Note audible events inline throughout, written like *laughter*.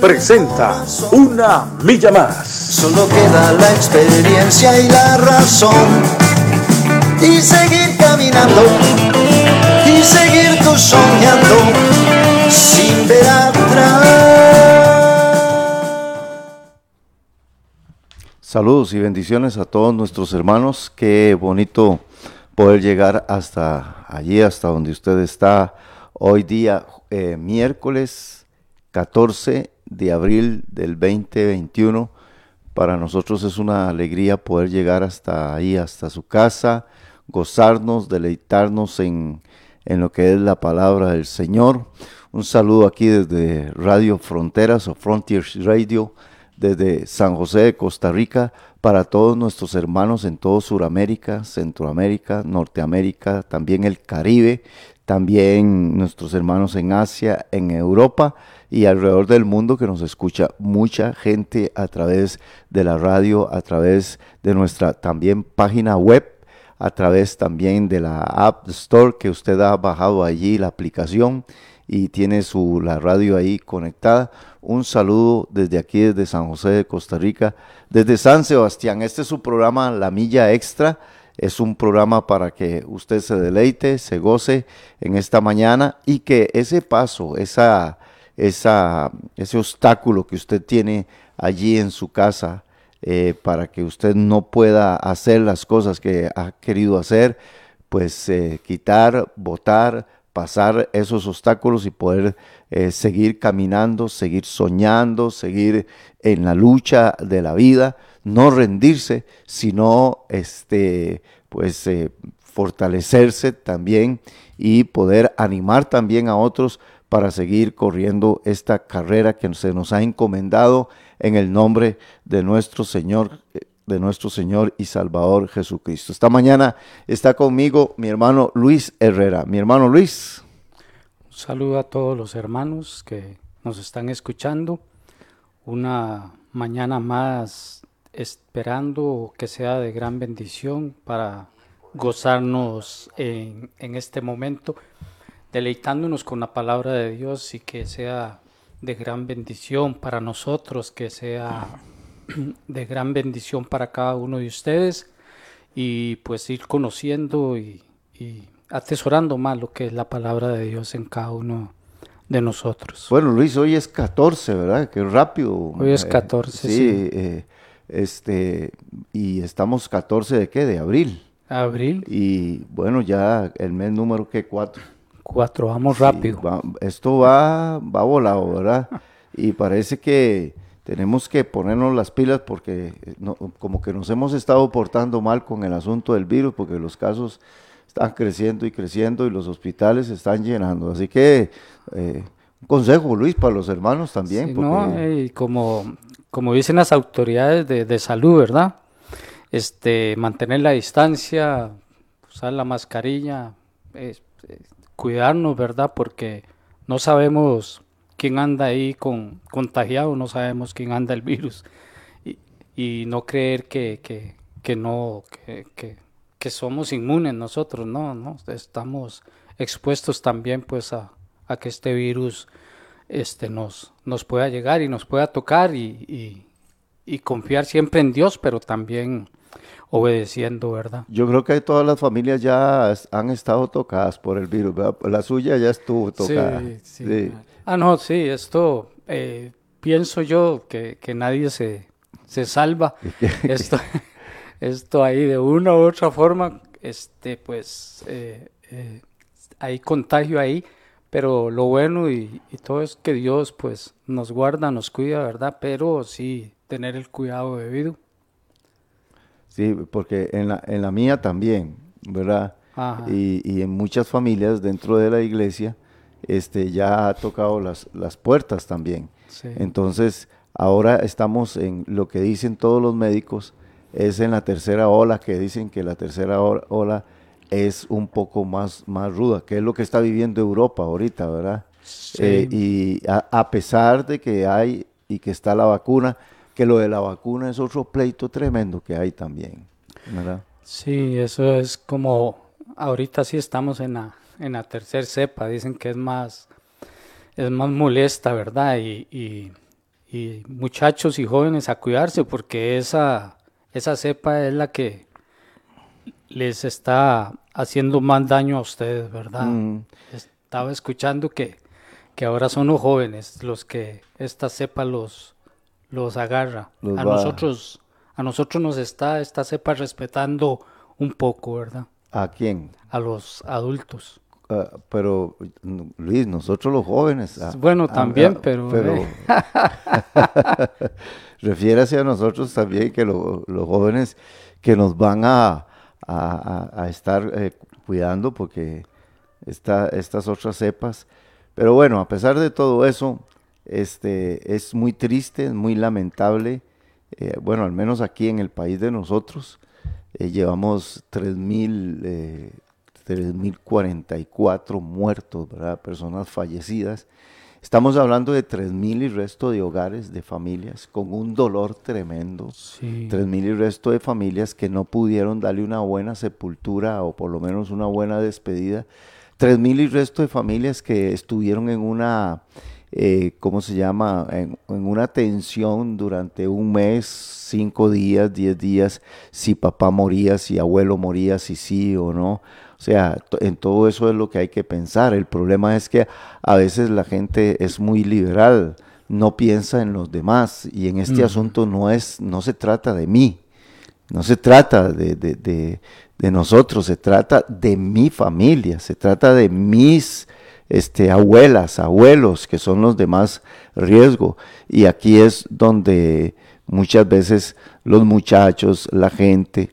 presenta Una Milla Más. Solo queda la experiencia y la razón. Y seguir caminando, y seguir tú soñando, sin ver atrás. Saludos y bendiciones a todos nuestros hermanos. Qué bonito poder llegar hasta allí, hasta donde usted está hoy día, eh, miércoles 14 de abril del 2021. Para nosotros es una alegría poder llegar hasta ahí, hasta su casa, gozarnos, deleitarnos en, en lo que es la palabra del Señor. Un saludo aquí desde Radio Fronteras o Frontiers Radio, desde San José de Costa Rica para todos nuestros hermanos en todo Sudamérica, Centroamérica, Norteamérica, también el Caribe, también nuestros hermanos en Asia, en Europa y alrededor del mundo que nos escucha mucha gente a través de la radio, a través de nuestra también página web, a través también de la App Store que usted ha bajado allí la aplicación y tiene su la radio ahí conectada. Un saludo desde aquí, desde San José de Costa Rica, desde San Sebastián. Este es su programa La Milla Extra. Es un programa para que usted se deleite, se goce en esta mañana y que ese paso, esa, esa, ese obstáculo que usted tiene allí en su casa, eh, para que usted no pueda hacer las cosas que ha querido hacer, pues eh, quitar, votar, pasar esos obstáculos y poder eh, seguir caminando, seguir soñando, seguir en la lucha de la vida, no rendirse, sino este, pues, eh, fortalecerse también y poder animar también a otros para seguir corriendo esta carrera que se nos ha encomendado en el nombre de nuestro Señor de nuestro Señor y Salvador Jesucristo. Esta mañana está conmigo mi hermano Luis Herrera. Mi hermano Luis. Un saludo a todos los hermanos que nos están escuchando. Una mañana más esperando que sea de gran bendición para gozarnos en, en este momento, deleitándonos con la palabra de Dios y que sea de gran bendición para nosotros, que sea *clears throat* de gran bendición para cada uno de ustedes y pues ir conociendo y, atesorando más lo que es la palabra de Dios en cada uno de nosotros. Bueno, Luis, hoy es 14, ¿verdad? Qué rápido. Hoy es 14, sí. Eh, este, y estamos 14 de qué? De abril. Abril. Y bueno, ya el mes número que cuatro. Cuatro, vamos rápido. esto va, va volado, ¿verdad? *laughs* y parece que tenemos que ponernos las pilas porque eh, como que nos hemos estado portando mal con el asunto del virus porque los casos están creciendo y creciendo y los hospitales se están llenando. Así que eh, un consejo, Luis, para los hermanos también. y como, como dicen las autoridades de, salud, ¿verdad? Este, mantener la distancia, usar la mascarilla, cuidarnos, ¿verdad? Porque no sabemos quién anda ahí con contagiado, no sabemos quién anda el virus. Y, no creer que, que, no, que, que, somos inmunes nosotros, no, no, estamos expuestos también pues a, a que este virus este, nos, nos pueda llegar y nos pueda tocar y, y, confiar siempre en Dios, pero también obedeciendo, ¿verdad? Yo creo que todas las familias ya han estado tocadas por el virus, La suya ya estuvo tocada. Sí, sí. Ah, no, sí, esto eh, pienso yo que, nadie se, se salva. *laughs* esto, *laughs* esto ahí de una u otra forma, este, pues eh, eh, hay contagio ahí, pero lo bueno y, todo es que Dios pues nos guarda, nos cuida, ¿verdad? Pero sí tener el cuidado debido. Sí, porque en la, en la mía también, ¿verdad? Y, y en muchas familias dentro de la iglesia, este, ya ha tocado las, las puertas también. Entonces ahora estamos en lo que dicen todos los médicos, es en la tercera ola, que dicen que la tercera ola es un poco más, más ruda, que es lo que está viviendo Europa ahorita, ¿verdad? Eh, y a, pesar de que hay y que está la vacuna, que lo de la vacuna es otro pleito tremendo que hay también, ¿verdad? Sí, eso es como, ahorita sí estamos en la, en la tercera cepa, dicen que es más, es más molesta, ¿verdad? Y, y muchachos y jóvenes a cuidarse porque esa, esa cepa es la que les está haciendo más daño a ustedes, ¿verdad? Mm. Estaba escuchando que, que ahora son los jóvenes los que esta cepa los, los agarra. a nosotros, a nosotros nos está esta cepa respetando un poco, ¿verdad? ¿A quién? A los adultos. Ah, pero Luis, nosotros los jóvenes. Ah, bueno, ah, también, pero. pero eh. *laughs* refiérase a nosotros también que los jóvenes que nos van a, a, estar eh, cuidando porque está, estas otras cepas. Pero bueno, a pesar de todo eso, este, es muy triste, muy lamentable. Eh, bueno, al menos aquí en el país de nosotros, eh, llevamos 3.000, 3.044 muertos, ¿verdad? personas fallecidas. Estamos hablando de 3.000 y resto de hogares, de familias, con un dolor tremendo. Sí. 3.000 y resto de familias que no pudieron darle una buena sepultura o por lo menos una buena despedida. 3.000 y resto de familias que estuvieron en una, eh, ¿cómo se llama? En, en, una tensión durante un mes, cinco días, diez días, si papá moría, si abuelo moría, si sí o no. O sea, en todo eso es lo que hay que pensar. El problema es que a veces la gente es muy liberal, no piensa en los demás y en este mm. asunto no es, no se trata de mí, no se trata de, de, de, nosotros, se trata de mi familia, se trata de mis este, abuelas, abuelos, que son los de más riesgo. Y aquí es donde muchas veces los muchachos, la gente,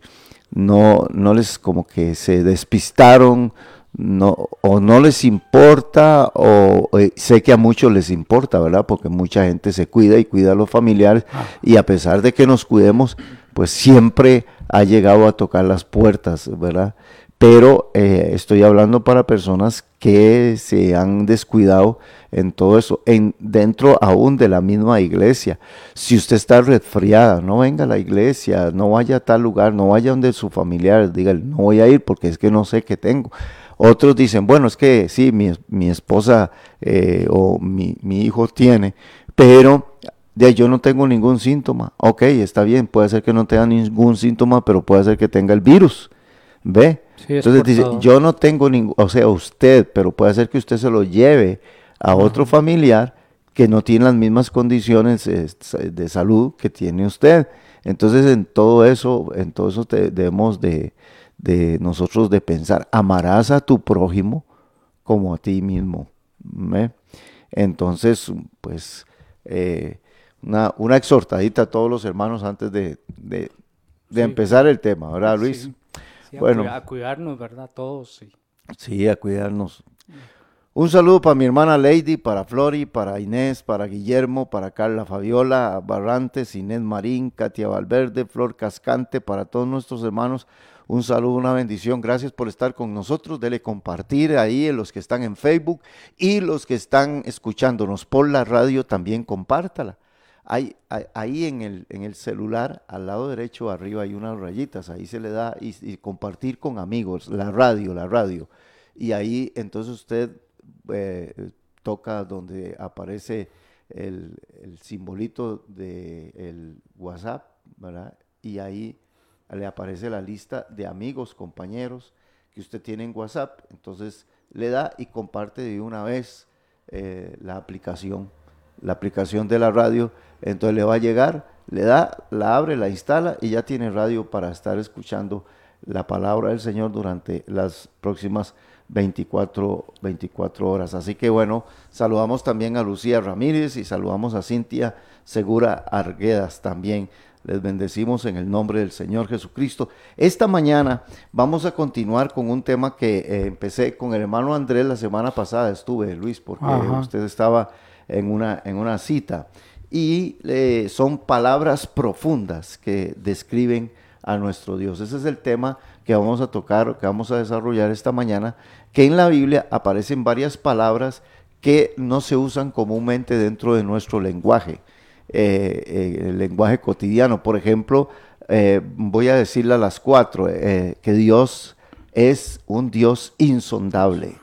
no, no les como que se despistaron, no, o no les importa, o, sé que a muchos les importa, ¿verdad? Porque mucha gente se cuida y cuida a los familiares, ah. y a pesar de que nos cuidemos, pues siempre ha llegado a tocar las puertas, ¿verdad? Pero eh, estoy hablando para personas que se han descuidado en todo eso, en, dentro aún de la misma iglesia. Si usted está resfriada, no venga a la iglesia, no vaya a tal lugar, no vaya donde su familiar, diga, no voy a ir porque es que no sé qué tengo. Otros dicen, bueno, es que sí, mi, esposa eh, o mi, hijo tiene, pero de yo no tengo ningún síntoma. Ok, está bien, puede ser que no tenga ningún síntoma, pero puede ser que tenga el virus. ¿Ve? Entonces dice, yo no tengo ningún, o sea, usted, pero puede ser que usted se lo lleve a otro familiar que no tiene las mismas condiciones de salud que tiene usted. Entonces en todo eso, en todo eso debemos de, nosotros de pensar, amarás a tu prójimo como a ti mismo. Entonces, pues, eh, una, una, exhortadita a todos los hermanos antes de, empezar el tema, ¿verdad, Luis? Bueno, a cuidarnos, ¿verdad? Todos. Sí, sí a cuidarnos. Un saludo para mi hermana Lady, para Flori, para Inés, para Guillermo, para Carla Fabiola Barrantes, Inés Marín, Katia Valverde, Flor Cascante, para todos nuestros hermanos. Un saludo, una bendición. Gracias por estar con nosotros. Dele compartir ahí los que están en Facebook y los que están escuchándonos por la radio también compártala. Hay, ahí en el, en el celular, al lado derecho arriba hay unas rayitas. Ahí se le da y compartir con amigos, la radio, la radio. Y ahí entonces usted eh, toca donde aparece el, simbolito del WhatsApp, ¿verdad? Y ahí le aparece la lista de amigos, compañeros que usted tiene en WhatsApp. Entonces le da y comparte de una vez eh, la aplicación, la aplicación de la radio. Entonces le va a llegar, le da, la abre, la instala y ya tiene radio para estar escuchando la palabra del Señor durante las próximas 24, 24 horas. Así que bueno, saludamos también a Lucía Ramírez y saludamos a Cintia Segura Arguedas también. Les bendecimos en el nombre del Señor Jesucristo. Esta mañana vamos a continuar con un tema que eh, empecé con el hermano Andrés la semana pasada. Estuve, Luis, porque usted estaba en una, en una cita. y eh, son palabras profundas que describen a nuestro Dios. Ese es el tema que vamos a tocar, que vamos a desarrollar esta mañana, que en la Biblia aparecen varias palabras que no se usan comúnmente dentro de nuestro lenguaje, eh, eh, el lenguaje cotidiano. Por ejemplo, voy a decirle a las cuatro, que Dios es un Dios insondable,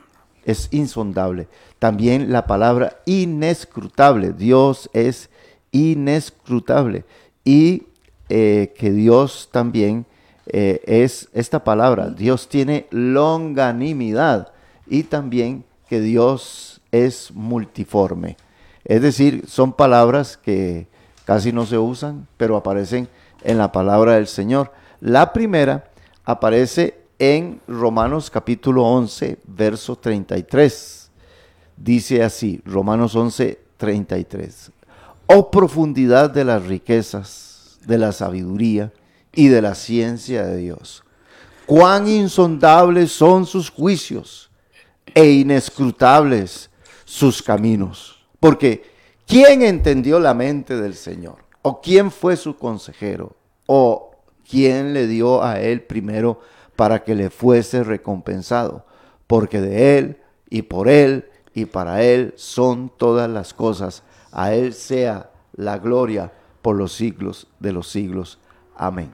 es insondable. También la palabra inescrutable, Dios es inescrutable. Y eh, que Dios también eh, es esta palabra, Dios tiene longanimidad y también que Dios es multiforme. Es decir, son palabras que casi no se usan, pero aparecen en la palabra del Señor. La primera aparece en Romanos capítulo 11, verso 33. Dice así, Romanos 11, 33. Oh profundidad de las riquezas, de la sabiduría y de la ciencia de Dios. Cuán insondables son sus juicios e inescrutables sus caminos. Porque ¿quién entendió la mente del Señor? ¿O quién fue su consejero? ¿O quién le dio a él primero para que le fuese recompensado? Porque de él y por él y para él son todas las cosas a Él sea la gloria por los siglos de los siglos. Amén.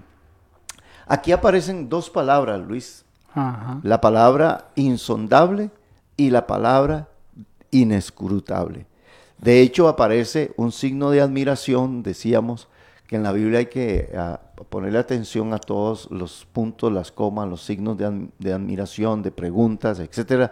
Aquí aparecen dos palabras, Luis. La palabra insondable y la palabra inescrutable. De hecho, aparece un signo de admiración, decíamos, que en la Biblia hay que ah, ponerle atención a todos los puntos, las comas, los signos de, admiración, de preguntas, etc.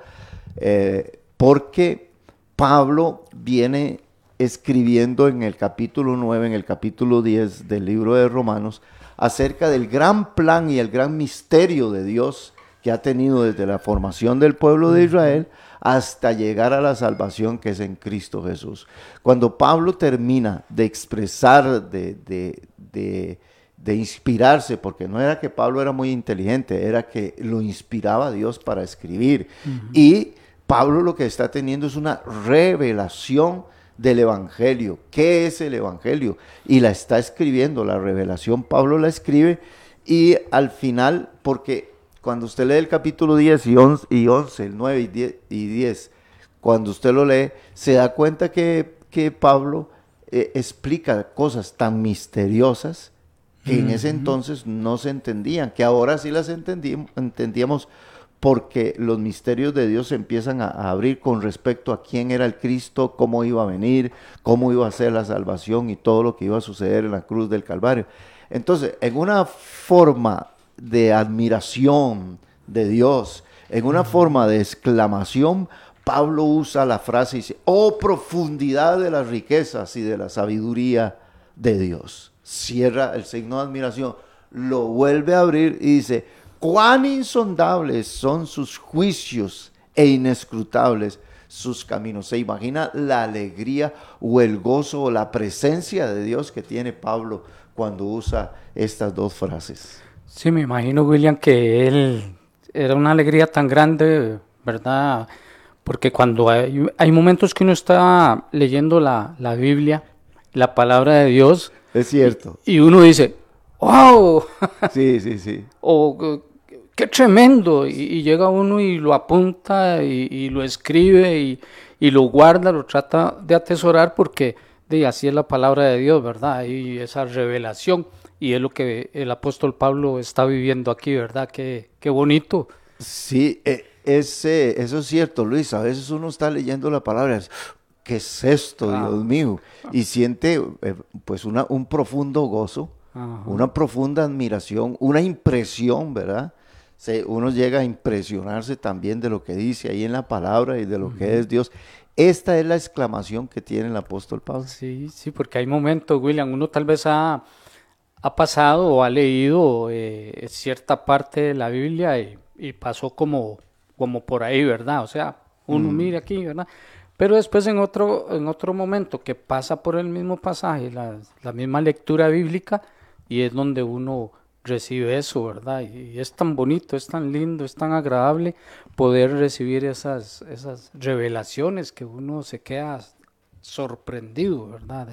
Eh, porque Pablo viene escribiendo en el capítulo 9, en el capítulo 10 del libro de Romanos, acerca del gran plan y el gran misterio de Dios que ha tenido desde la formación del pueblo de Israel hasta llegar a la salvación que es en Cristo Jesús. Cuando Pablo termina de expresar, de, de, inspirarse, porque no era que Pablo era muy inteligente, era que lo inspiraba Dios para escribir. Y Pablo lo que está teniendo es una revelación del Evangelio. ¿Qué es el Evangelio? Y la está escribiendo, la revelación Pablo la escribe y al final, porque cuando usted lee el capítulo 10 y 11, y 11 el 9 y 10, y 10, cuando usted lo lee, se da cuenta que, que Pablo eh, explica cosas tan misteriosas que en ese entonces no se entendían, que ahora sí las entendíamos porque los misterios de Dios se empiezan a, abrir con respecto a quién era el Cristo, cómo iba a venir, cómo iba a ser la salvación y todo lo que iba a suceder en la cruz del Calvario. Entonces, en una forma de admiración de Dios, en una forma de exclamación, Pablo usa la frase y dice, oh profundidad de las riquezas y de la sabiduría de Dios. Cierra el signo de admiración, lo vuelve a abrir y dice, cuán insondables son sus juicios e inescrutables sus caminos. ¿Se imagina la alegría o el gozo o la presencia de Dios que tiene Pablo cuando usa estas dos frases? Sí, me imagino, William, que él era una alegría tan grande, ¿verdad? Porque cuando hay, hay momentos que uno está leyendo la, la, Biblia, la palabra de Dios. Es cierto. Y, y uno dice, ¡Wow! Sí, sí, sí. *laughs* o qué tremendo. Y, llega uno y lo apunta y, lo escribe y, lo guarda, lo trata de atesorar porque de, así es la palabra de Dios, ¿verdad? Y esa revelación. Y es lo que el apóstol Pablo está viviendo aquí, ¿verdad? Qué, qué bonito. Sí, e, ese, eso es cierto, Luis. A veces uno está leyendo la palabra, ¿qué es esto, ah. Dios mío? Y siente eh, pues una, un profundo gozo, una profunda admiración, una impresión, ¿verdad? uno llega a impresionarse también de lo que dice ahí en la palabra y de lo que es Dios. Esta es la exclamación que tiene el apóstol Pablo. Sí, sí, porque hay momentos, William, uno tal vez ha, ha pasado o ha leído eh, cierta parte de la Biblia y, pasó como, como por ahí, ¿verdad? O sea, uno mm. mira aquí, ¿verdad? Pero después en otro, en otro momento que pasa por el mismo pasaje, la, la misma lectura bíblica, y es donde uno recibe eso, ¿verdad? Y es tan bonito, es tan lindo, es tan agradable poder recibir esas, esas revelaciones que uno se queda sorprendido, ¿verdad?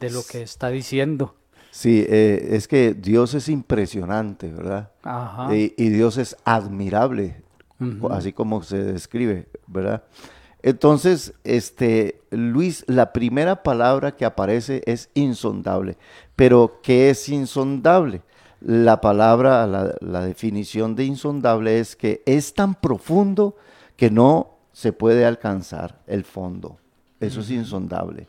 de lo que está diciendo. Sí, eh, es que Dios es impresionante, ¿verdad? Ajá. Y, y Dios es admirable, así como se describe, ¿verdad? Entonces, este, Luis, la primera palabra que aparece es insondable. Pero, ¿qué es insondable? La palabra, la, la definición de insondable es que es tan profundo que no se puede alcanzar el fondo. Eso es insondable.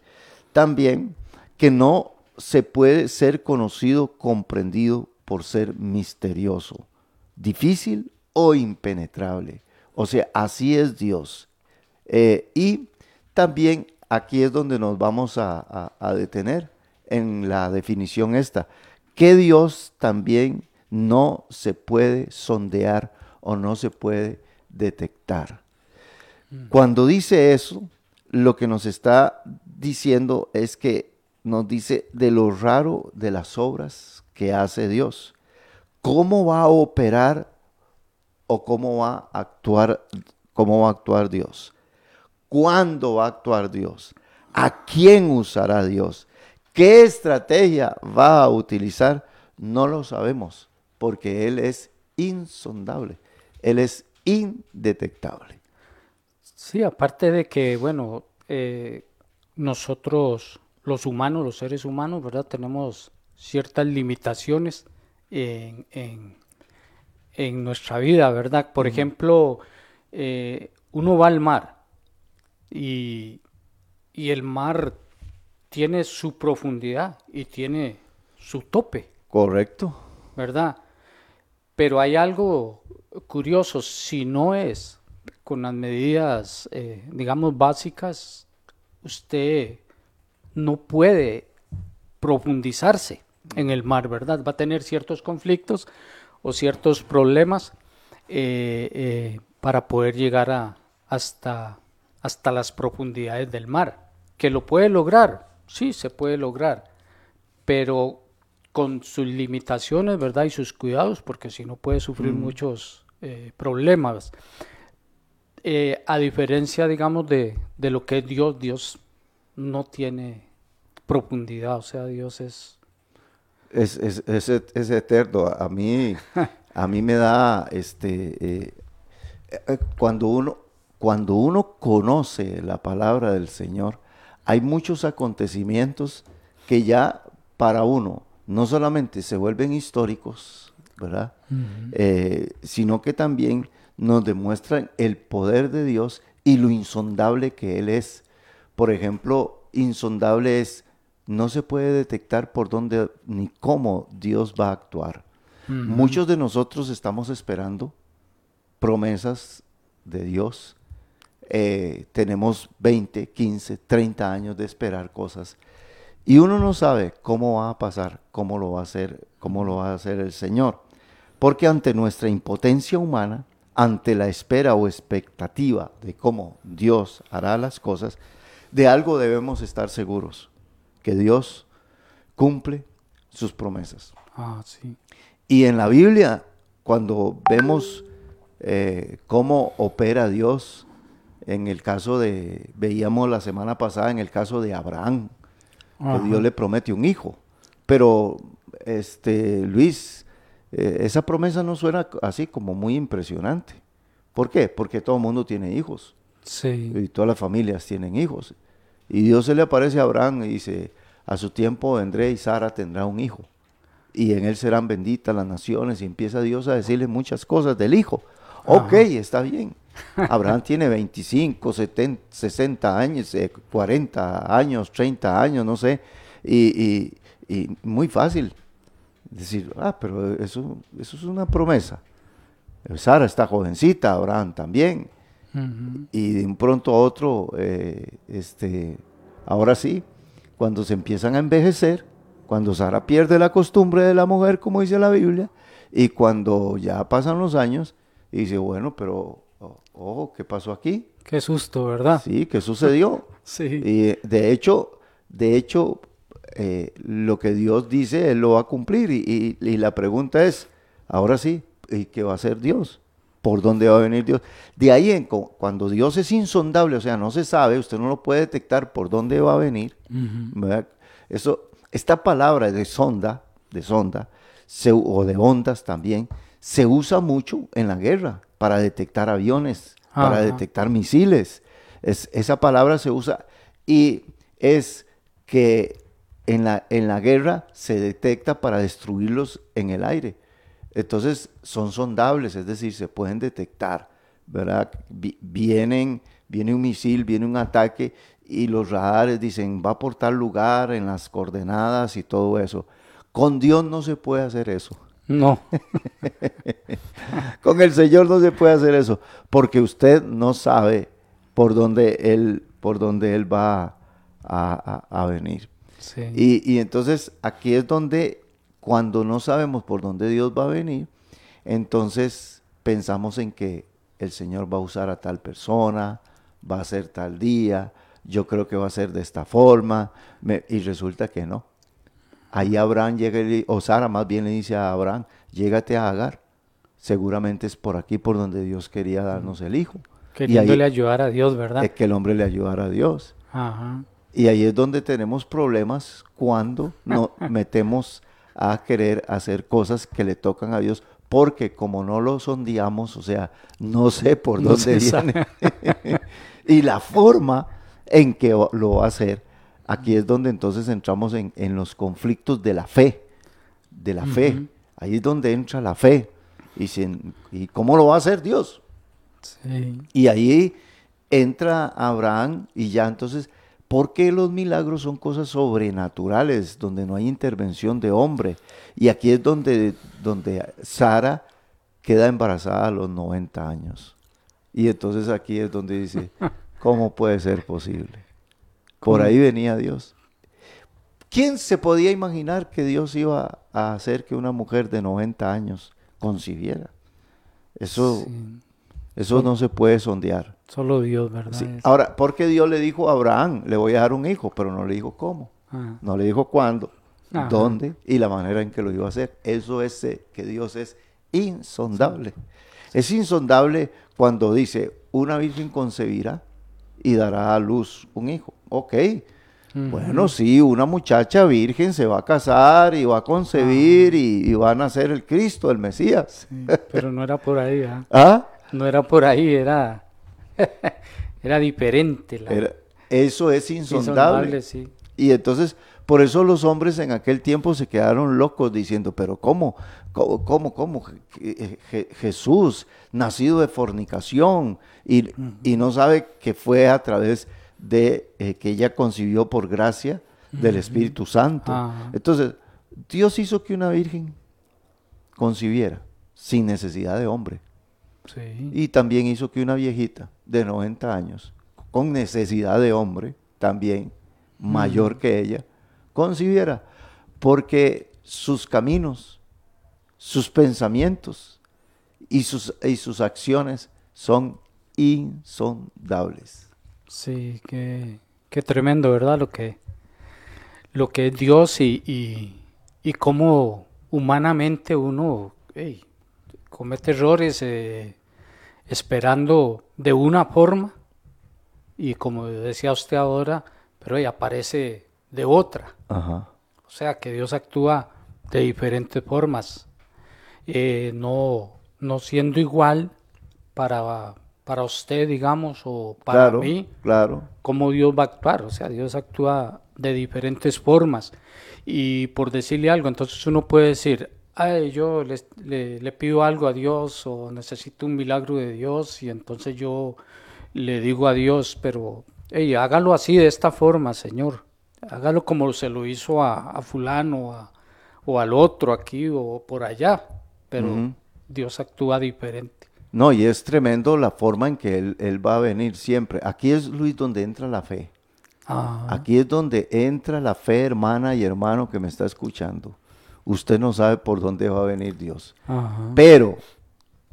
También que no se puede ser conocido, comprendido por ser misterioso, difícil o impenetrable. O sea, así es Dios. Eh, y también aquí es donde nos vamos a, a- a detener en la definición esta, que Dios también no se puede sondear o no se puede detectar. Cuando dice eso, lo que nos está diciendo es que nos dice de lo raro de las obras que hace Dios. ¿Cómo va a operar o cómo va a actuar, cómo va a actuar Dios? ¿Cuándo va a actuar Dios? ¿A quién usará Dios? ¿Qué estrategia va a utilizar? No lo sabemos, porque Él es insondable, Él es indetectable. Sí, aparte de que, bueno, eh, nosotros, los humanos, los seres humanos, ¿verdad? Tenemos ciertas limitaciones en, en- en nuestra vida, ¿verdad? Por ejemplo, eh, uno va al mar y, y el mar tiene su profundidad y tiene su tope. ¿Correcto? ¿verdad? Pero hay algo curioso, si no es con las medidas, eh, digamos, básicas, usted no puede profundizarse en el mar, ¿verdad? Va a tener ciertos conflictos o ciertos problemas eh, eh, para poder llegar a, hasta, hasta las profundidades del mar. ¿Que lo puede lograr? Sí, se puede lograr, pero con sus limitaciones, ¿verdad? Y sus cuidados, porque si no puede sufrir muchos eh, problemas. Eh, a diferencia, digamos, de, de lo que es Dios, Dios no tiene profundidad, o sea, Dios es... Es, es, es, et- es eterno. A mí, *laughs* a mí me da, este, eh, cuando uno, cuando uno conoce la palabra del Señor, hay muchos acontecimientos que ya para uno no solamente se vuelven históricos, ¿verdad? Eh, sino que también nos demuestran el poder de Dios y lo insondable que Él es. Por ejemplo, insondable es, no se puede detectar por dónde ni cómo Dios va a actuar. Muchos de nosotros estamos esperando promesas de Dios. Eh, tenemos 20, 15, 30 años de esperar cosas. Y uno no sabe cómo va a pasar, cómo lo va a hacer, cómo lo va a hacer el Señor. Porque ante nuestra impotencia humana, ante la espera o expectativa de cómo Dios hará las cosas, de algo debemos estar seguros, que Dios cumple sus promesas. Ah, sí. Y en la Biblia, cuando vemos eh, cómo opera Dios, en el caso de, veíamos la semana pasada en el caso de Abraham, que Ajá. Dios le promete un hijo. Pero, este, Luis, eh, esa promesa no suena así como muy impresionante. ¿Por qué? Porque todo el mundo tiene hijos Sí. y todas las familias tienen hijos. Y Dios se le aparece a Abraham y dice, a su tiempo vendré y Sara tendrá un hijo. Y en él serán benditas las naciones. Y empieza Dios a decirle muchas cosas del hijo. Ok, está bien. *laughs* Abraham tiene 25, 70, 60 años, eh, 40 años, 30 años, no sé. Y, y- y muy fácil decir, ah, pero eso, eso es una promesa. Sara está jovencita, Abraham también y de un pronto a otro, eh, este, ahora sí, cuando se empiezan a envejecer, cuando Sara pierde la costumbre de la mujer, como dice la Biblia, y cuando ya pasan los años, y dice, bueno, pero, oh, ¿qué pasó aquí? Qué susto, ¿verdad? Sí, ¿qué sucedió? *laughs* Sí. Y de hecho, de hecho, eh, lo que Dios dice, Él lo va a cumplir. Y, y- y la pregunta es, ahora sí, ¿y qué va a hacer Dios? ¿Por dónde va a venir Dios? De ahí, en, cu- cuando Dios es insondable, o sea, no se sabe, usted no lo puede detectar por dónde va a venir. Eso, esta palabra de sonda, de sonda, se- o de ondas también, se usa mucho en la guerra para detectar aviones, para detectar misiles. Es- esa palabra se usa y es que en la, en la guerra se detecta para destruirlos en el aire. Entonces son sondables, es decir, se pueden detectar, ¿verdad? Vi- Vienen, viene un misil, viene un ataque y los radares dicen va por tal lugar en las coordenadas y todo eso. Con Dios no se puede hacer eso. No. *laughs* Con el Señor no se puede hacer eso, porque usted no sabe por dónde Él, por dónde él va a, a- a venir. Sí. Y, y entonces aquí es donde, cuando no sabemos por dónde Dios va a venir, entonces pensamos en que el Señor va a usar a tal persona, va a ser tal día, yo creo que va a ser de esta forma, me- y resulta que no. Ahí Abraham llega, y o Sara más bien le dice a Abraham, llégate a Agar. Seguramente es por aquí por donde Dios quería darnos el hijo. Y ahí Queriéndole ayudar a Dios, ¿verdad? es que el hombre le ayudara a Dios. Ajá. Y ahí es donde tenemos problemas cuando nos *laughs* metemos a querer hacer cosas que le tocan a Dios, porque como no lo sondeamos, o sea, no sé por No dónde viene. *laughs* y la forma en que lo va a hacer, aquí es donde entonces entramos en, en los conflictos de la fe, de la fe. Ahí es donde entra la fe. Y, sin- ¿Y cómo lo va a hacer Dios? Sí. Y ahí entra Abraham y ya entonces, ¿por qué los milagros son cosas sobrenaturales, donde no hay intervención de hombre? Y aquí es donde, donde Sara queda embarazada a los 90 años. Y entonces aquí es donde dice, *laughs* ¿cómo puede ser posible? Por ahí venía Dios. ¿Quién se podía imaginar que Dios iba a hacer que una mujer de 90 años concibiera? Eso, Sí. eso no se puede sondear. Solo Dios, ¿verdad? Sí. Ahora, porque Dios le dijo a Abraham, le voy a dar un hijo, pero no le dijo cómo, Ah, no le dijo cuándo, Ajá. dónde y la manera en que lo iba a hacer. Eso es eh, que Dios es insondable. Es insondable cuando dice, una virgen concebirá y dará a luz un hijo. Ok, bueno, sí, una muchacha virgen se va a casar y va a concebir y, y va a nacer el Cristo, el Mesías. sí, pero no era por ahí, ¿ah? *laughs* ¿Ah? No era por ahí, era, *laughs* era diferente. La, Era- eso es insondable. insondable, sí. Y entonces, por eso los hombres en aquel tiempo se quedaron locos diciendo, pero ¿cómo? ¿Cómo? ¿Cómo? cómo? Je- Je- Jesús, nacido de fornicación, y, y no sabe que fue a través de eh, que ella concibió por gracia del Espíritu Santo. Ajá. Entonces, Dios hizo que una virgen concibiera sin necesidad de hombre. Sí. Y también hizo que una viejita de 90 años, con necesidad de hombre, también mayor que ella, concibiera. Porque sus caminos, sus pensamientos y sus, y sus acciones son insondables. Sí, qué, qué tremendo, ¿verdad? Lo que, lo que es Dios y, y, y cómo humanamente uno comete errores eh, esperando de una forma y como decía usted ahora, pero ey, aparece de otra. Ajá. O sea que Dios actúa de diferentes formas, eh, no, no siendo igual para, para usted, digamos, o para claro, mí, claro. cómo Dios va a actuar. O sea, Dios actúa de diferentes formas. Y por decirle algo, entonces uno puede decir, Ay, yo le, le, le pido algo a Dios o necesito un milagro de Dios y entonces yo le digo a Dios, pero hey, hágalo así, de esta forma, Señor. Hágalo como se lo hizo a, a fulano a- o al otro aquí o por allá. Pero. Dios actúa diferente. No, y es tremendo la forma en que él, él va a venir siempre. Aquí es, Luis, donde entra la fe. Ah, Aquí es donde entra la fe, hermana y hermano que me está escuchando. Usted no sabe por dónde va a venir Dios. ajá. Pero,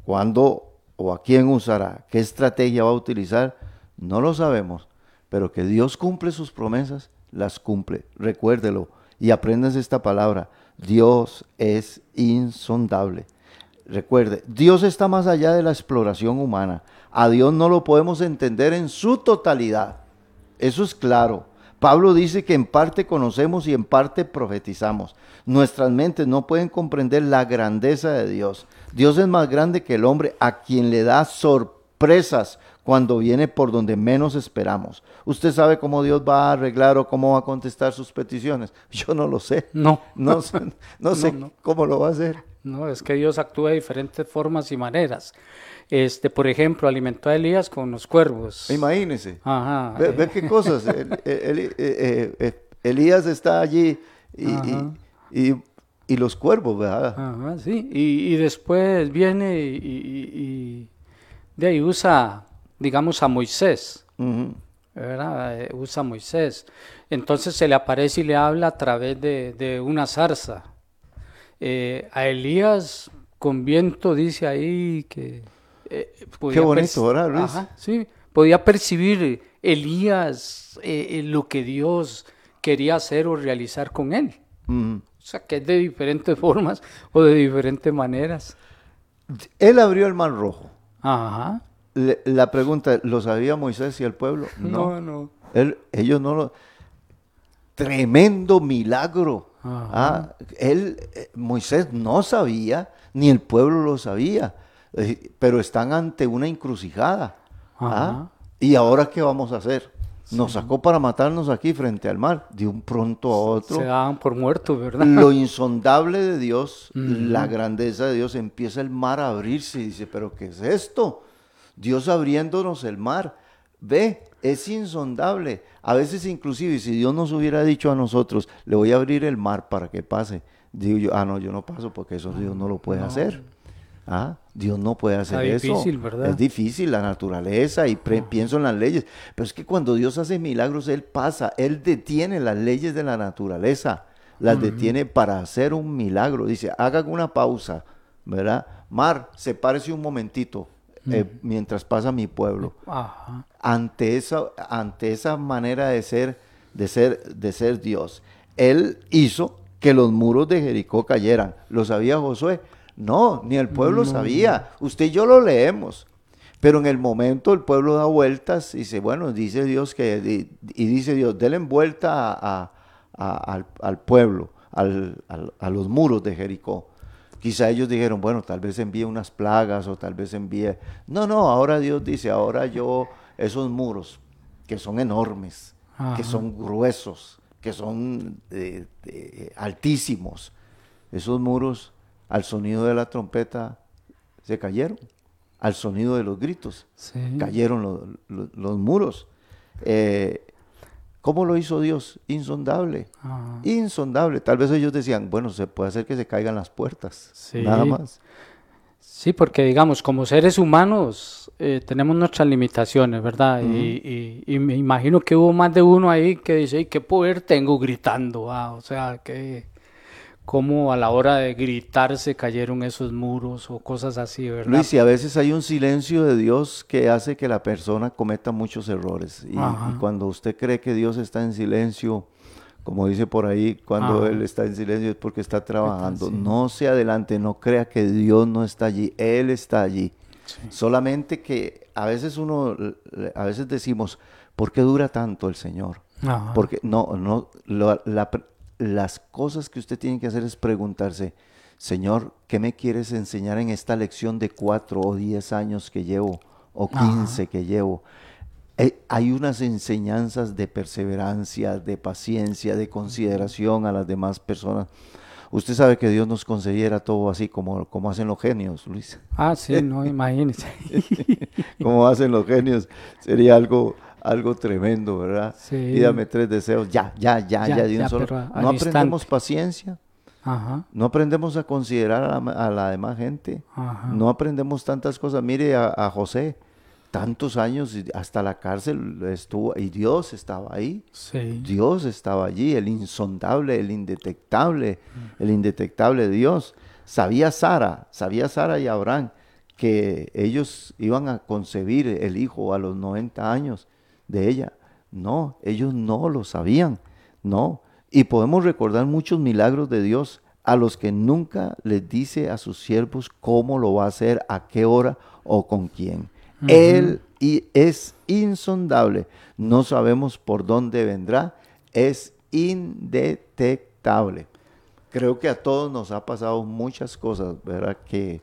¿cuándo o a quién usará? ¿Qué estrategia va a utilizar? No lo sabemos. Pero que Dios cumple sus promesas, las cumple. Recuérdelo y aprendas esta palabra. Dios es insondable. Recuerde, Dios está más allá de la exploración humana. A Dios no lo podemos entender en su totalidad. Eso es claro. Pablo dice que en parte conocemos y en parte profetizamos. Nuestras mentes no pueden comprender la grandeza de Dios. Dios es más grande que el hombre a quien le da sorpresas cuando viene por donde menos esperamos. ¿Usted sabe cómo Dios va a arreglar o cómo va a contestar sus peticiones? *laughs* Yo no lo sé. No. No, sé- no *laughs* sé no. cómo lo va a hacer. No, es que Dios actúa de diferentes formas y maneras. Este, por ejemplo, alimentó a Elías con los cuervos. Imagínese. Ajá. Ve, eh, ve qué cosas. El- el- el- eh, eh, eh, Elías está allí y, y- Ajá. y- y los cuervos, ¿verdad? Ajá, sí. Y, y después viene y, de ahí usa, digamos, a Moisés. Eh, Usa a Moisés. Entonces se le aparece y le habla a través de, de una zarza. Eh, a Elías con viento dice ahí que... eh, podía bonito, perci- ¿verdad, Luis? Ajá, sí, podía percibir Elías eh, lo que Dios quería hacer o realizar con él. O sea, que es de diferentes *laughs* formas o de diferentes maneras. Él abrió el mar rojo. Ajá. Le- la pregunta, ¿lo sabía Moisés y el pueblo? *laughs* No, no. Él- ellos no lo... Tremendo milagro. Ah, él, eh, Moisés no sabía, ni el pueblo lo sabía, eh, pero están ante una encrucijada. Ah. ¿Y ahora qué vamos a hacer? Nos sacó para matarnos aquí frente al mar, de un pronto a otro. Se daban por muertos, ¿verdad? Lo insondable de Dios, la grandeza de Dios, empieza el mar a abrirse y dice, pero ¿qué es esto? Dios abriéndonos el mar. Ve, es insondable. A veces inclusive, si Dios nos hubiera dicho a nosotros, le voy a abrir el mar para que pase, digo yo, ah, no, yo no paso porque eso Dios no lo puede hacer. Ah, Dios no puede hacer Está eso. difícil, ¿verdad? Es difícil la naturaleza y pre- pienso en las leyes. Pero es que cuando Dios hace milagros, Él pasa, Él detiene las leyes de la naturaleza, las detiene para hacer un milagro. Dice, hagan una pausa, ¿verdad? Mar, sepárese un momentito eh, mientras pasa mi pueblo. Ajá. Ante esa, ante esa manera de ser, de ser, de ser Dios, Él hizo que los muros de Jericó cayeran. ¿Lo sabía Josué? No, ni el pueblo sabía. Usted y yo lo leemos. Pero en el momento el pueblo da vueltas y dice, bueno, dice Dios que, y, y dice Dios, denle vuelta a- a- a- al, al pueblo, al- al- a los muros de Jericó. Quizá ellos dijeron, bueno, tal vez envíe unas plagas o tal vez envíe... No, no, ahora Dios dice, ahora yo, esos muros, que son enormes, que son gruesos, que son eh, eh, altísimos, esos muros al sonido de la trompeta se cayeron, al sonido de los gritos Sí. cayeron lo- lo- los muros. Eh, ¿Cómo lo hizo Dios? Insondable. Ajá. Insondable. Tal vez ellos decían, bueno, se puede hacer que se caigan las puertas. Sí. Nada más. Sí, porque digamos, como seres humanos eh, tenemos nuestras limitaciones, ¿verdad? y, y- y me imagino que hubo más de uno ahí que dice, "Ay, ¿qué poder tengo gritando? Ah, o sea, que como a la hora de gritar se cayeron esos muros o cosas así, ¿verdad? Luis, y a veces hay un silencio de Dios que hace que la persona cometa muchos errores. Y, cuando usted cree que Dios está en silencio, como dice por ahí, cuando Ajá. Él está en silencio es porque está trabajando. sí. No se adelante, no crea que Dios no está allí, Él está allí. Solamente que a veces uno, a veces decimos, ¿por qué dura tanto el Señor? Ajá. Porque no, no, lo- la las cosas que usted tiene que hacer es preguntarse, Señor, ¿qué me quieres enseñar en esta lección de cuatro o diez años que llevo o quince que llevo? Eh, hay unas enseñanzas de perseverancia, de paciencia, de consideración a las demás personas. Usted sabe que Dios nos concediera todo así como, como hacen los genios, Luis. Ah, sí, no, *laughs* imagínese. como hacen los genios, sería algo, algo tremendo, ¿verdad? Sí. Pídame tres deseos, ya, ya, ya, ya, Ya, de un ya, solo. No aprendemos instante. paciencia, Ajá, no aprendemos a considerar a la, a la demás gente, ajá. no aprendemos tantas cosas. Mire a, a José, tantos años, hasta la cárcel estuvo, y Dios estaba ahí. Sí. Dios estaba allí, el insondable, el indetectable, el indetectable Dios. Sabía Sara, sabía Sara y Abraham que ellos iban a concebir el hijo a los 90 años de ella. No, ellos no lo sabían, no. Y podemos recordar muchos milagros de Dios a los que nunca les dice a sus siervos cómo lo va a hacer, a qué hora o con quién. Él y es insondable. No sabemos por dónde vendrá. es indetectable. Creo que a todos nos ha pasado muchas cosas, ¿verdad? Que,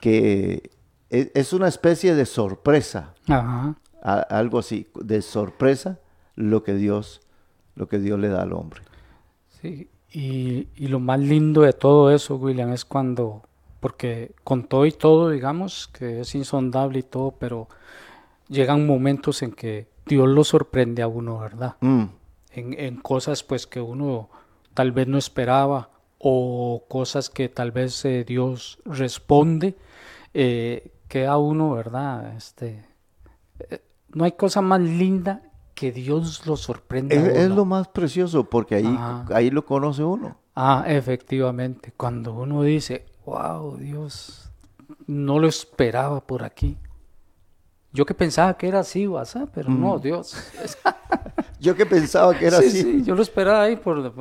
que e- es una especie de sorpresa, Ajá. A- algo así, de sorpresa lo que Dios, lo que Dios le da al hombre. Sí, y, y lo más lindo de todo eso, William, es cuando, porque con todo y todo, digamos, que es insondable y todo, pero llegan momentos en que Dios lo sorprende a uno, ¿verdad? Mm, En, en cosas pues que uno tal vez no esperaba o cosas que tal vez eh, Dios responde, eh, queda uno, ¿verdad? Este, eh, no hay cosa más linda que Dios lo sorprenda. Es, lo más precioso porque ahí, Ajá. ahí lo conoce uno. Ah, efectivamente, cuando uno dice, wow, Dios, no lo esperaba por aquí. Yo que pensaba que era así, WhatsApp, pero no, Dios. *laughs* Yo que pensaba que era sí, así. sí, yo lo esperaba ahí por,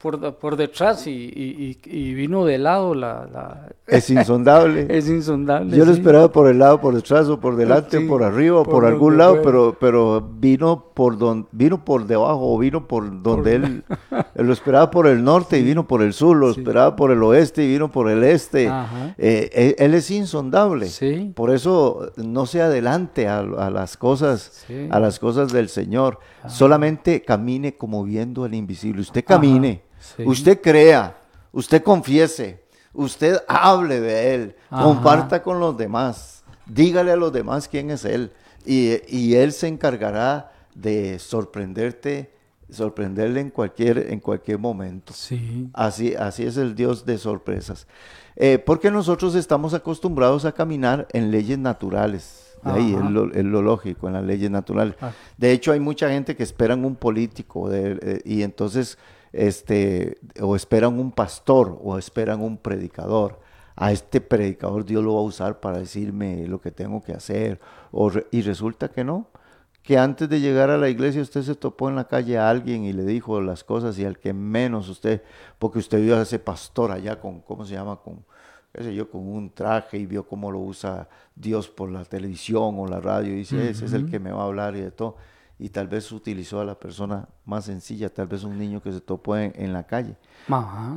por, por detrás y, y- vino de lado la... la- Es insondable. *laughs* es insondable. Yo lo sí. esperaba por el lado, por detrás, o por delante, Sí, por arriba, o por por, algún lado, pero, pero vino por don, vino por debajo, o vino por donde él, él *laughs* *laughs* lo esperaba por el norte y vino por el sur, lo esperaba por el oeste y vino por el este. Ajá. Eh, él, él es insondable. Por eso no se adelante a, a las cosas, a las cosas del Señor. Solamente camine como viendo el invisible. Usted camine, Sí. usted crea, usted confiese, usted hable de Él, Ajá. comparta con los demás, dígale a los demás quién es Él. Y, y Él se encargará de sorprenderte, sorprenderle en cualquier, en cualquier momento. Sí. Así, así es el Dios de sorpresas. Eh, porque nosotros estamos acostumbrados a caminar en leyes naturales. De ahí es lo, es lo lógico, en las leyes naturales. Ah. De hecho, hay mucha gente que esperan un político de- eh, y entonces, este, o esperan un pastor o esperan un predicador. A este predicador Dios lo va a usar para decirme lo que tengo que hacer. O re- y resulta que no que antes de llegar a la iglesia usted se topó en la calle a alguien y le dijo las cosas y al que menos usted, porque usted vio a ese pastor allá con, ¿cómo se llama? Con, qué sé yo, con un traje y vio cómo lo usa Dios por la televisión o la radio y dice, ese es el que me va a hablar y de todo. Y tal vez utilizó a la persona más sencilla, tal vez un niño que se topó en, en la calle.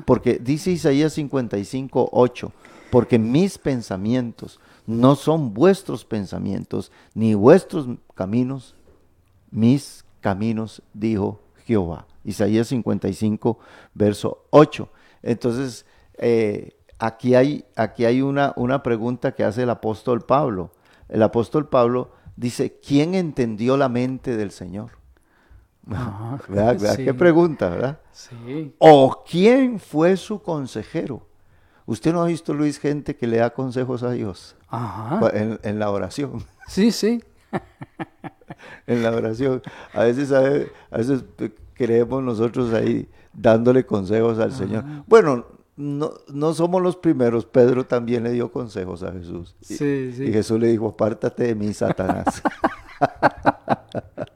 Porque dice Isaías 55, 8, porque mis pensamientos no son vuestros pensamientos, ni vuestros caminos, mis caminos, dijo Jehová. Isaías 55, verso 8. Entonces, eh, aquí hay, aquí hay una, una pregunta que hace el apóstol Pablo. El apóstol Pablo dice, ¿quién entendió la mente del Señor? *laughs* *laughs* ¿Verdad? ¿Verdad? Sí. ¿Qué pregunta, verdad? Sí. ¿O quién fue su consejero? Usted no ha visto, Luis, gente que le da consejos a Dios Ajá. en, en la oración. *laughs* Sí, sí. En la oración. A veces, a ve- a veces creemos nosotros ahí dándole consejos al Señor. Bueno, no, no somos los primeros. Pedro también le dio consejos a Jesús. Y, Sí, sí. y Jesús le dijo, apártate de mí, Satanás. *laughs* *laughs*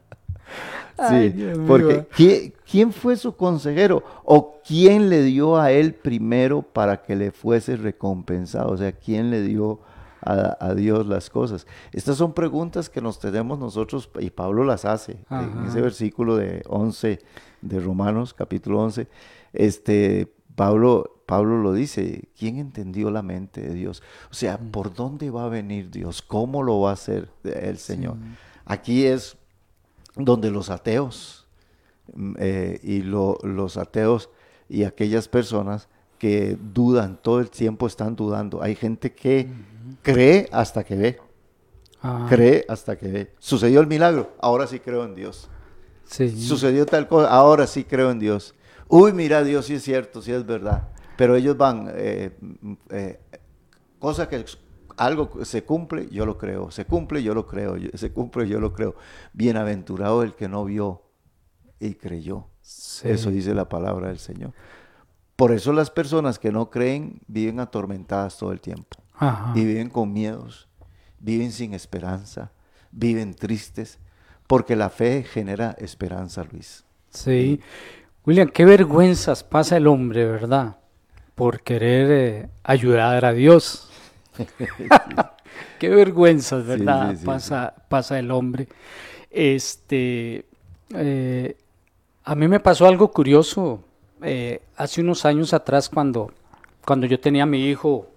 Sí, porque ¿quién, quién fue su consejero? ¿O quién le dio a él primero para que le fuese recompensado? O sea, ¿quién le dio a, a Dios las cosas? Estas son preguntas que nos tenemos nosotros y Pablo las hace en ese versículo de 11 de Romanos, capítulo 11. Este, Pablo, Pablo lo dice, ¿quién entendió la mente de Dios? O sea, ¿por dónde va a venir Dios? ¿Cómo lo va a hacer el Señor? Aquí es donde los ateos mm, eh, y lo- los ateos y aquellas personas que dudan, todo el tiempo están dudando. Hay gente que cree hasta que ve, Ajá. cree hasta que ve. Sucedió el milagro, ahora sí creo en Dios. Sí. Sucedió tal cosa, ahora sí creo en Dios. Uy, mira, Dios sí es cierto, sí es verdad. Pero ellos van, eh, eh, cosa que algo se cumple, yo lo creo. Se cumple, yo lo creo. Se cumple, yo lo creo. Bienaventurado el que no vio y creyó. Sí. Eso dice la palabra del Señor. Por eso las personas que no creen viven atormentadas todo el tiempo. Ajá. Y viven con miedos, viven sin esperanza, viven tristes, porque la fe genera esperanza, Luis. Sí. William, qué vergüenzas pasa el hombre, ¿verdad? Por querer eh, ayudar a Dios. *laughs* *laughs* qué vergüenzas, ¿verdad? sí, sí, pasa, pasa el hombre. Este, eh, A mí me pasó algo curioso eh, hace unos años atrás cuando, cuando yo tenía a mi hijo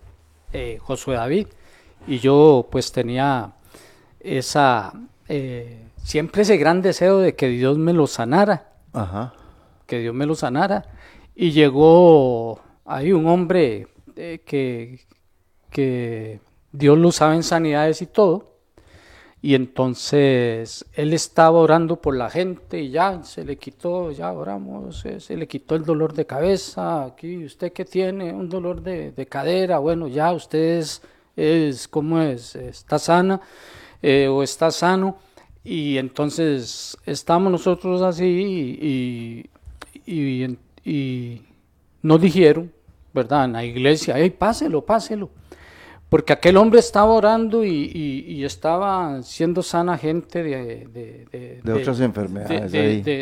eh, Josué David y yo pues tenía esa siempre ese gran deseo de que Dios me lo sanara, Ajá. Que Dios me lo sanara y llegó ahí un hombre eh, que, que Dios lo usaba en sanidades y todo y entonces él estaba orando por la gente y ya se le quitó, ya oramos, eh, se le quitó el dolor de cabeza. Aquí, usted que tiene un dolor de, de cadera, bueno, ya usted es, es ¿cómo es? Está sana eh, o está sano. Y entonces estamos nosotros así y, y, y, nos dijeron, ¿verdad? En la iglesia, hey, páselo, páselo. Porque aquel hombre estaba orando y, y, y estaba siendo sana gente de, de, de, De otras enfermedades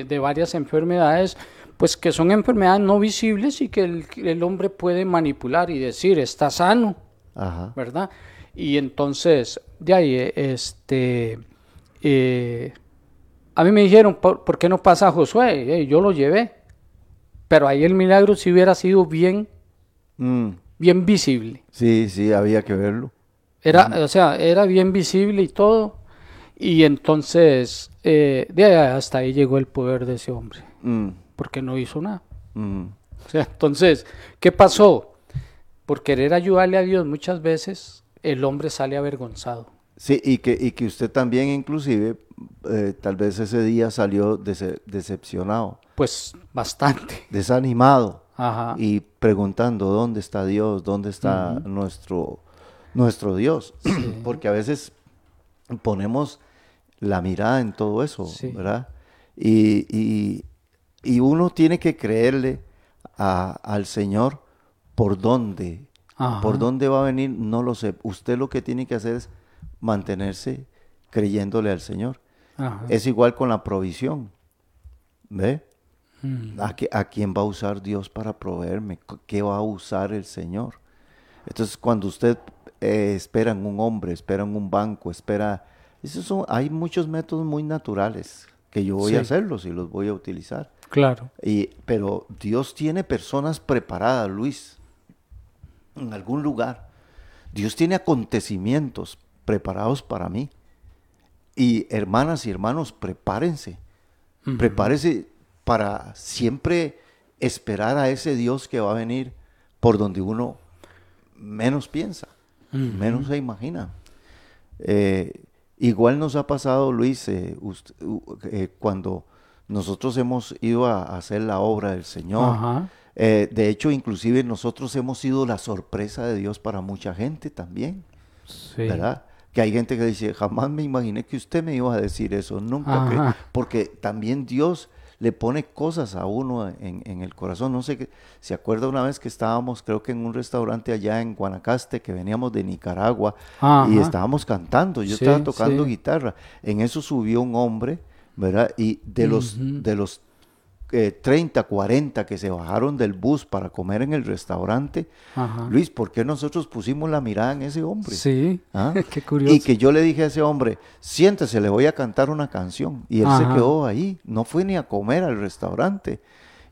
de, varias enfermedades, pues que son enfermedades no visibles y que el, el hombre puede manipular y decir, está sano, Ajá. ¿verdad? Y entonces, de ahí, este, eh, a mí me dijeron, ¿por, por qué no pasa Josué? Eh, yo lo llevé, pero ahí el milagro si hubiera sido bien, Mm, bien visible. Sí, sí, había que verlo. Era, o sea, era bien visible y todo. Y entonces, eh, de ahí hasta ahí llegó el poder de ese hombre, Mm, porque no hizo nada. O sea, entonces, ¿qué pasó? Por querer ayudarle a Dios muchas veces, el hombre sale avergonzado. Sí, y que, y que usted también inclusive, eh, tal vez ese día salió dece- decepcionado, Pues bastante. *laughs* desanimado Ajá. y preguntando dónde está Dios, dónde está nuestro, nuestro Dios. *clears throat* Porque a veces ponemos la mirada en todo eso, Sí. ¿verdad? Y, y- y uno tiene que creerle a- al Señor por dónde, Ajá. por dónde va a venir, no lo sé. Usted lo que tiene que hacer es mantenerse creyéndole al Señor. Ajá. Es igual con la provisión. ¿Ve? Mm. ¿A, quién va a usar Dios para proveerme? ¿Qué- ¿Qué va a usar el Señor? Entonces, cuando usted eh, espera en un hombre, espera en un banco, espera... Esos son, hay muchos métodos muy naturales que yo voy a hacerlos y los voy a utilizar. Claro. Y, pero Dios tiene personas preparadas, Luis, en algún lugar. Dios tiene acontecimientos preparados para mí. Y hermanas y hermanos, prepárense. Prepárese para siempre esperar a ese Dios que va a venir por donde uno menos piensa, menos se imagina. Eh, igual nos ha pasado, Luis, eh, ust- u- eh, cuando nosotros hemos ido a, a hacer la obra del Señor. De hecho, inclusive nosotros hemos sido la sorpresa de Dios para mucha gente también, Sí. ¿verdad? Que hay gente que dice, jamás me imaginé que usted me iba a decir eso, nunca. cre-". Ajá. Porque también Dios le pone cosas a uno en, en el corazón. No sé, qué- se acuerda una vez que estábamos, creo que en un restaurante allá en Guanacaste, que veníamos de Nicaragua, y estábamos cantando, yo Sí, estaba tocando sí. guitarra. En eso subió un hombre, ¿verdad? Y de los, de los eh, 30, 40 que se bajaron del bus para comer en el restaurante, Ajá. Luis, ¿por qué nosotros pusimos la mirada en ese hombre? Sí. ¿Ah? *laughs* Qué curioso. Y que yo le dije a ese hombre, siéntese, le voy a cantar una canción. Y él se quedó ahí, no fue ni a comer al restaurante.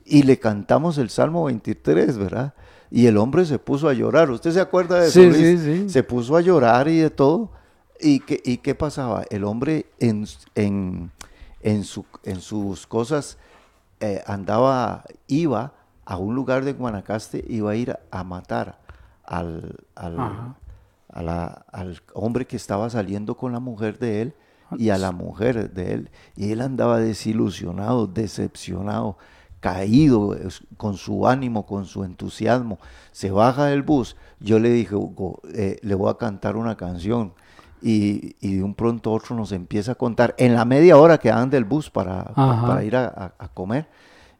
Y le cantamos el Salmo 23, ¿verdad? Y el hombre se puso a llorar. ¿Usted se acuerda de eso? Sí, Luis? sí, sí. Se puso a llorar y de todo. ¿Y qué, y qué pasaba? El hombre en, en, en, su, en sus cosas eh, andaba, iba a un lugar de Guanacaste, iba a ir a, matar al, al, Ajá. a la- al hombre que estaba saliendo con la mujer de él y a la mujer de él. Y él andaba desilusionado, decepcionado, caído con su ánimo, con su entusiasmo. Se baja del bus. Yo le dije, Hugo, eh, le voy a cantar una canción. Y, y de un pronto otro nos empieza a contar, en la media hora que dan del bus para, para ir a, a- a comer.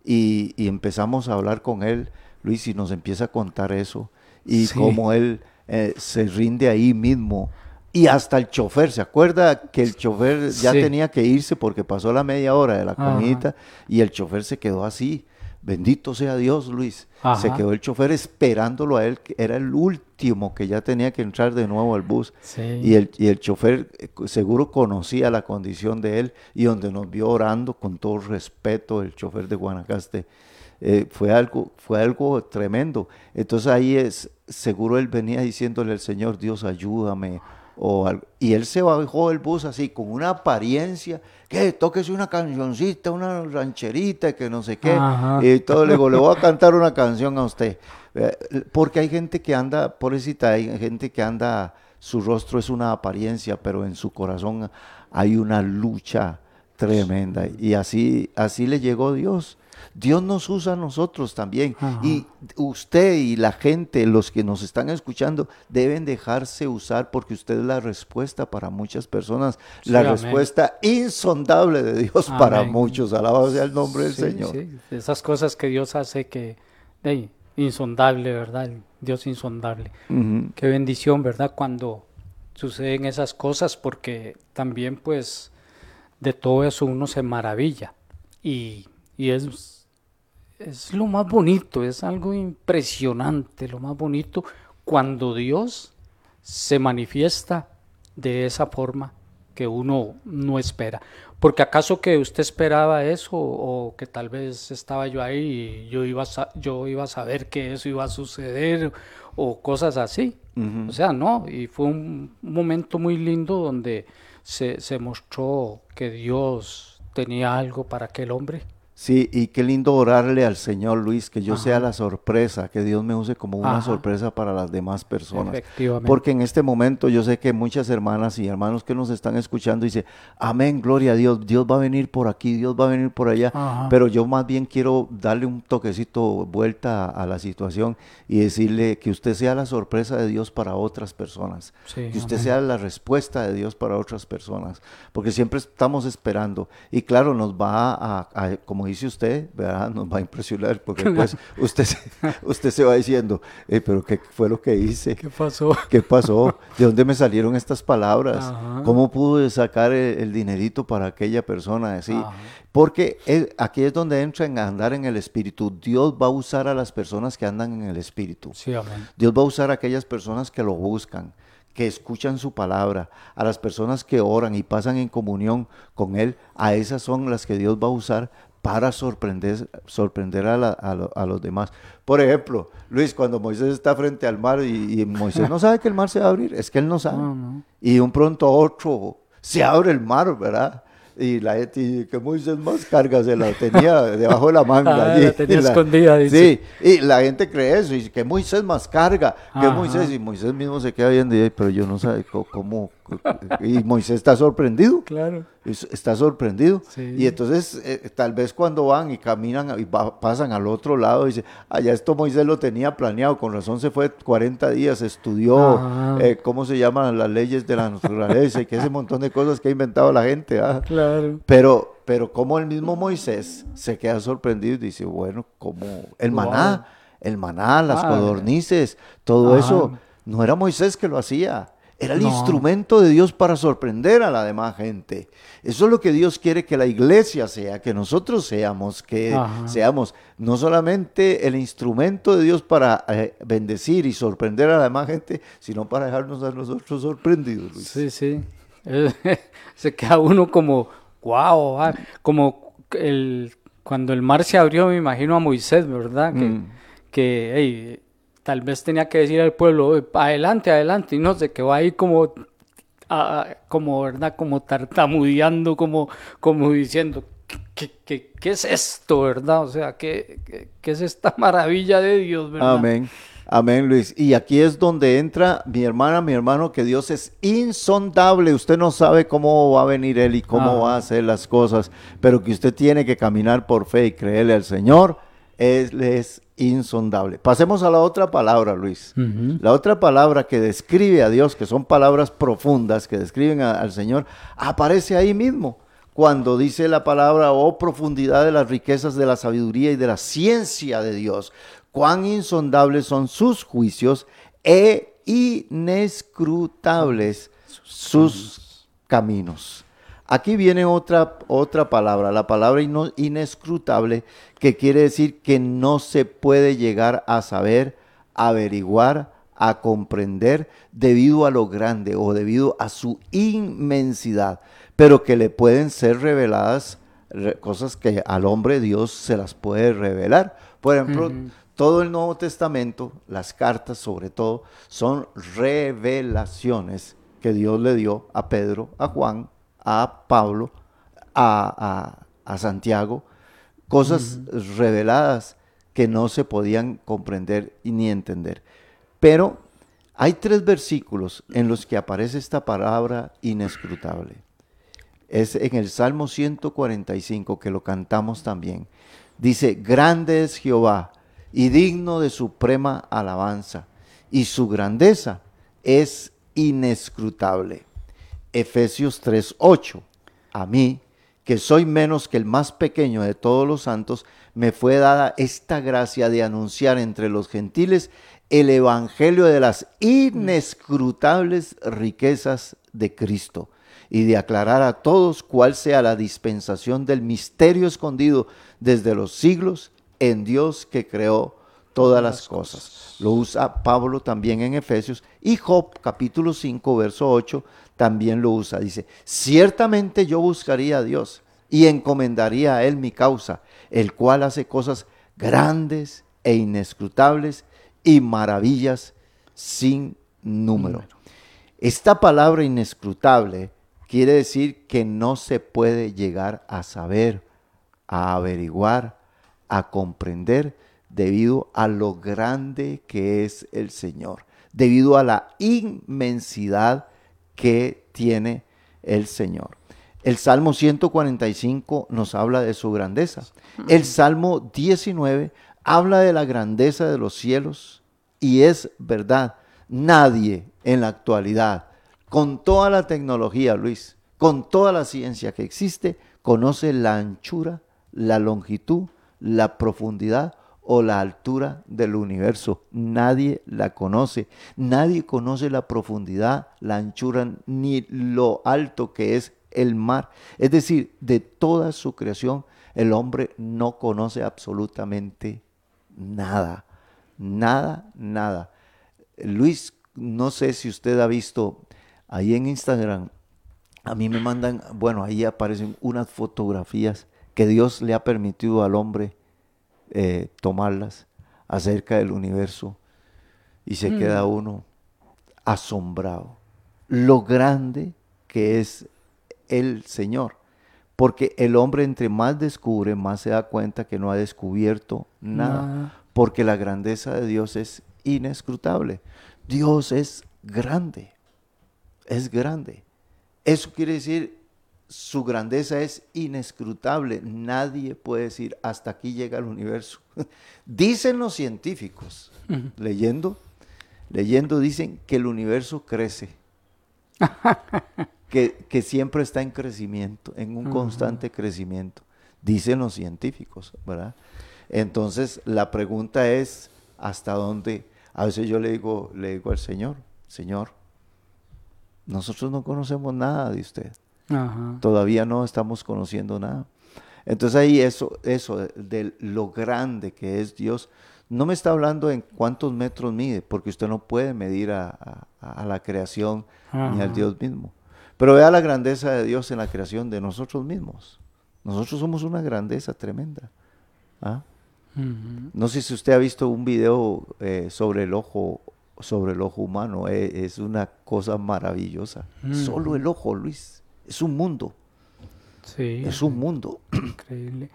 Y, y empezamos a hablar con él, Luis, y nos empieza a contar eso. Y Sí. cómo él eh, se rinde ahí mismo. Y hasta el chofer, ¿se acuerda que el chofer ya Sí. tenía que irse porque pasó la media hora de la Ajá. comidita y el chofer se quedó así, Bendito sea Dios, Luis. Se quedó el chofer esperándolo a él, que era el último que ya tenía que entrar de nuevo al bus. Sí. Y, el, y el chofer eh, seguro conocía la condición de él y donde nos vio orando con todo respeto, el chofer de Guanacaste, eh, fue, algo, fue algo tremendo. Entonces ahí es, seguro él venía diciéndole al Señor, Dios ayúdame. O algo. Y él se bajó del bus así, con una apariencia, que tóquese una cancioncita, una rancherita, que no sé qué. Ajá. Y todo le digo, le voy a cantar una canción a usted. Eh, Porque hay gente que anda, pobrecita, hay gente que anda, su rostro es una apariencia, pero en su corazón hay una lucha tremenda. Y así, así le llegó Dios. Dios nos usa a nosotros también. Ajá. Y usted y la gente, los que nos están escuchando, deben dejarse usar porque usted es la respuesta para muchas personas, Sí, la amén. respuesta insondable de Dios para muchos. Alabado sea el nombre del Señor. sí, Esas cosas que Dios hace que, ey, insondable, ¿verdad? Dios insondable. Ujú. Qué bendición, ¿verdad? Cuando suceden esas cosas, porque también pues de todo eso uno se maravilla. Y, y es, es lo más bonito, es algo impresionante, lo más bonito, cuando Dios se manifiesta de esa forma que uno no espera. Porque acaso que usted esperaba eso o que tal vez estaba yo ahí y yo iba a, yo iba a saber que eso iba a suceder o cosas así. O sea, no, y fue un momento muy lindo donde se, se mostró que Dios tenía algo para aquel hombre. Sí, y qué lindo orarle al Señor Luis, que yo sea la sorpresa, que Dios me use como una Ajá. sorpresa para las demás personas. Efectivamente. Porque en este momento yo sé que muchas hermanas y hermanos que nos están escuchando dicen, amén, gloria a Dios, Dios va a venir por aquí, Dios va a venir por allá. Ajá. Pero yo más bien quiero darle un toquecito vuelta a, a la situación y decirle que usted sea la sorpresa de Dios para otras personas. Sí, que usted amén. sea la respuesta de Dios para otras personas. Porque siempre estamos esperando. Y claro, nos va a, a- como dice usted, ¿verdad? *laughs* Nos va a impresionar porque pues usted, se- *laughs* usted se va diciendo, "Eh, pero ¿qué fue lo que hice? ¿Qué pasó? *laughs* ¿Qué pasó? ¿De dónde me salieron estas palabras? Ajá. ¿Cómo pude sacar el, el dinerito para aquella persona? Así. Ajá. Porque es- aquí es donde entra en andar en el espíritu. Dios va a usar a las personas que andan en el espíritu. Sí, amén. Dios va a usar a aquellas personas que lo buscan, que escuchan su palabra, a las personas que oran y pasan en comunión con Él. A esas son las que Dios va a usar para sorprender, sorprender a, la- a lo- a los demás. Por ejemplo, Luis, cuando Moisés está frente al mar y, y Moisés no sabe que el mar se va a abrir, es que él no sabe. No, no. Y de un pronto a otro se abre el mar, ¿verdad? Y la gente que Moisés más carga se la tenía debajo de la manga. *laughs* Ah, allí. la tenía Y la- escondida, dice. Sí, y la gente cree eso, y que Moisés más carga, que Ajá. Moisés, y Moisés mismo se queda viendo, y, "Ay, pero yo no sé cómo, y Moisés está sorprendido, Claro. es- está sorprendido, Sí. y entonces eh, tal vez cuando van y caminan y va- pasan al otro lado, dice, allá esto Moisés lo tenía planeado, con razón se fue 40 días, estudió Ajá. eh, cómo se llaman las leyes de la naturaleza, y que ese montón de cosas que ha inventado la gente, ¿ah? Claro. Pero, pero como el mismo Moisés se queda sorprendido y dice, bueno, como el Wow. maná, el maná, las Ah, codornices, todo eso, no era Moisés que lo hacía, era el No. instrumento de Dios para sorprender a la demás gente. Eso es lo que Dios quiere que la iglesia sea, que nosotros seamos, que Ajá. seamos no solamente el instrumento de Dios para eh, bendecir y sorprender a la demás gente, sino para dejarnos a nosotros sorprendidos. Luis. Sí, sí. Eh, *laughs* se queda uno como, wow, como el, cuando el mar se abrió, me imagino a Moisés, ¿verdad? Que, Mm. que hey, tal vez tenía que decir al pueblo, "Eh, adelante, adelante, y no se quedó ahí como, ah, como, ¿verdad? Como tartamudeando, como, como diciendo, ¿qué, qué, qué- qué es esto, verdad? O sea, ¿qué, qué, qué es esta maravilla de Dios, verdad? Amén. Amén, Luis. Y aquí es donde entra mi hermana, mi hermano, que Dios es insondable. Usted no sabe cómo va a venir Él y cómo Ah. va a hacer las cosas, pero que usted tiene que caminar por fe y creerle al Señor. Él es insondable. Pasemos a la otra palabra, Luis. La otra palabra que describe a Dios, que son palabras profundas que describen a- al Señor, aparece ahí mismo. Cuando dice la palabra, oh profundidad de las riquezas de la sabiduría y de la ciencia de Dios, cuán insondables son sus juicios e inescrutables sus caminos. Aquí viene otra, otra palabra, la palabra inescrutable, que quiere decir que no se puede llegar a saber, averiguar, a comprender debido a lo grande o debido a su inmensidad, pero que le pueden ser reveladas re- cosas que al hombre Dios se las puede revelar. Por ejemplo, todo el Nuevo Testamento, las cartas sobre todo, son revelaciones que Dios le dio a Pedro, a Juan, a Pablo, a, a- a Santiago, cosas reveladas que no se podían comprender ni entender. Pero hay tres versículos en los que aparece esta palabra inescrutable. Es en el Salmo 145 que lo cantamos también. Dice, grande es Jehová y digno de suprema alabanza, y su grandeza es inescrutable. Efesios 3:8. A mí, que soy menos que el más pequeño de todos los santos, me fue dada esta gracia de anunciar entre los gentiles el evangelio de las inescrutables riquezas de Cristo y de aclarar a todos cuál sea la dispensación del misterio escondido desde los siglos en Dios que creó todas las cosas. Lo usa Pablo también en Efesios y Job capítulo 5 verso 8 también lo usa. Dice, ciertamente yo buscaría a Dios y encomendaría a Él mi causa, el cual hace cosas grandes e inescrutables y maravillas sin número. Esta palabra inescrutable quiere decir que no se puede llegar a saber, a averiguar, a comprender debido a lo grande que es el Señor, debido a la inmensidad que tiene el Señor. El Salmo 145 nos habla de su grandeza. El Salmo 19 habla de la grandeza de los cielos y es verdad, nadie en la actualidad, con toda la tecnología, Luis, con toda la ciencia que existe, conoce la anchura, la longitud, la profundidad o la altura del universo. Nadie la conoce. Nadie conoce la profundidad, la anchura, ni lo alto que es el mar. Es decir, de toda su creación, el hombre no conoce absolutamente nada. Nada, nada. Luis, no sé si usted ha visto ahí en Instagram, a mí me mandan, bueno, ahí aparecen unas fotografías que Dios le ha permitido al hombre eh, tomarlas acerca del universo y se queda uno asombrado. Lo grande que es el Señor. Porque el hombre entre más descubre, más se da cuenta que no ha descubierto nada. Nada. Porque la grandeza de Dios es inescrutable. Dios es grande. Es grande. Eso quiere decir, su grandeza es inescrutable. Nadie puede decir, hasta aquí llega el universo. *laughs* Dicen los científicos, leyendo, leyendo, dicen que el universo crece. *laughs* que, que siempre está en crecimiento, en un constante crecimiento. Dicen los científicos, ¿verdad? Entonces, la pregunta es, ¿hasta dónde? A veces yo le digo, le digo al Señor, Señor, nosotros no conocemos nada de usted. Ajá. Todavía no estamos conociendo nada. Entonces ahí eso, eso de, de lo grande que es Dios, no me está hablando en cuántos metros mide, porque usted no puede medir a, a- a la creación ni al. Dios mismo. Pero vea la grandeza de Dios en la creación de nosotros mismos. Nosotros somos una grandeza tremenda. ¿ah? No sé si usted ha visto un video eh, sobre el ojo, sobre el ojo humano. eh, es una cosa maravillosa. Solo el ojo, Luis. Es un mundo. Sí, Es un mundo. increíble.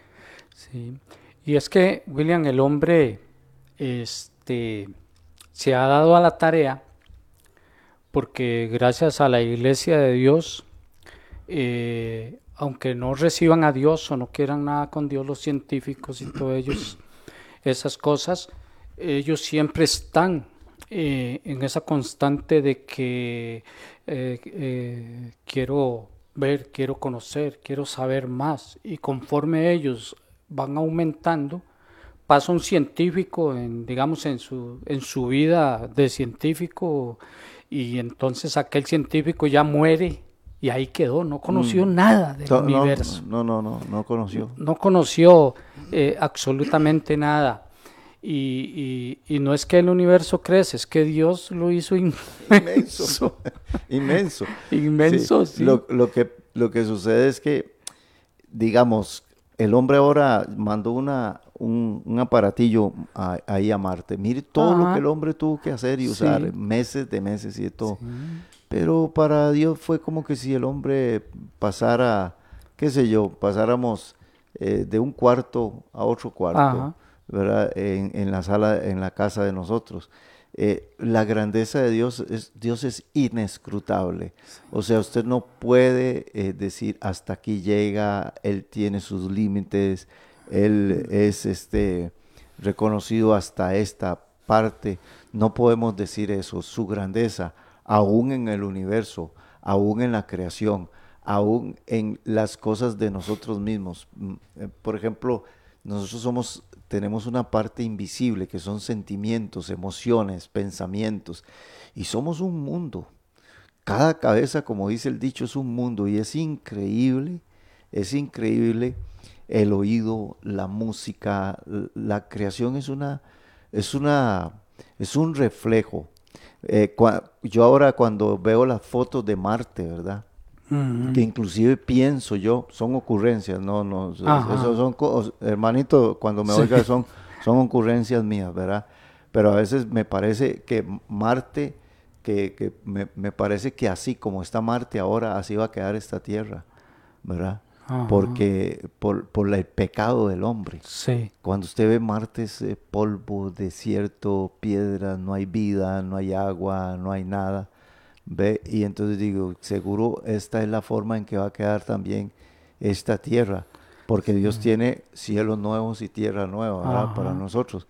Sí. Y es que, William, el hombre este, se ha dado a la tarea porque gracias a la iglesia de Dios, eh, aunque no reciban a Dios o no quieran nada con Dios, los científicos y todos ellos, *clears throat* esas cosas, ellos siempre están eh, en esa constante de que eh, eh, quiero ver, quiero conocer, quiero saber más. Y conforme ellos van aumentando, pasa un científico, en, digamos, en su, en su vida de científico, y entonces aquel científico ya muere y ahí quedó, no conoció nada del Mm. No, no, universo. No, no, no, no conoció. no conoció eh, absolutamente nada. Y, y- y no es que el universo crece, es que Dios lo hizo *laughs* inmenso. Inmenso. Inmenso, sí. Lo, lo que, lo que sucede es que, digamos, el hombre ahora mandó una, un, un aparatillo a- ahí a Marte. Mire todo lo que el hombre tuvo que hacer y Sí. usar, meses de meses y de todo. Pero para Dios fue como que si el hombre pasara, qué sé yo, pasáramos eh, de un cuarto a otro cuarto, Ajá. En la sala, en la casa de nosotros. Eh, la grandeza de Dios es, Dios es inescrutable. O sea, usted no puede eh, decir hasta aquí llega, Él tiene sus límites, Él es este reconocido hasta esta parte. No podemos decir eso, su grandeza, aún en el universo, aún en la creación, aún en las cosas de nosotros mismos. Mm, eh, Por ejemplo, nosotros somos, tenemos una parte invisible que son sentimientos, emociones, pensamientos, y somos un mundo. Cada cabeza, como dice el dicho, es un mundo y es increíble, es increíble el oído, la música, la creación es una, es una, es un reflejo. Eh, yo ahora cuando veo las fotos de Marte, ¿verdad? Que inclusive pienso yo, son ocurrencias, no, no, eso- Ajá. eso son, hermanito, cuando me Sí. oiga son, *laughs* son ocurrencias mías, ¿verdad? Pero a veces me parece que Marte, que, que me, me parece que así como está Marte ahora, así va a quedar esta Tierra, ¿verdad? Ajá. Porque por, por el pecado del hombre. Sí, Cuando usted ve Marte es eh, polvo, desierto, piedra, no hay vida, no hay agua, no hay nada. ¿Ve? Y entonces digo, seguro esta es la forma en que va a quedar también esta tierra, porque Dios tiene cielos nuevos y tierra nueva para nosotros.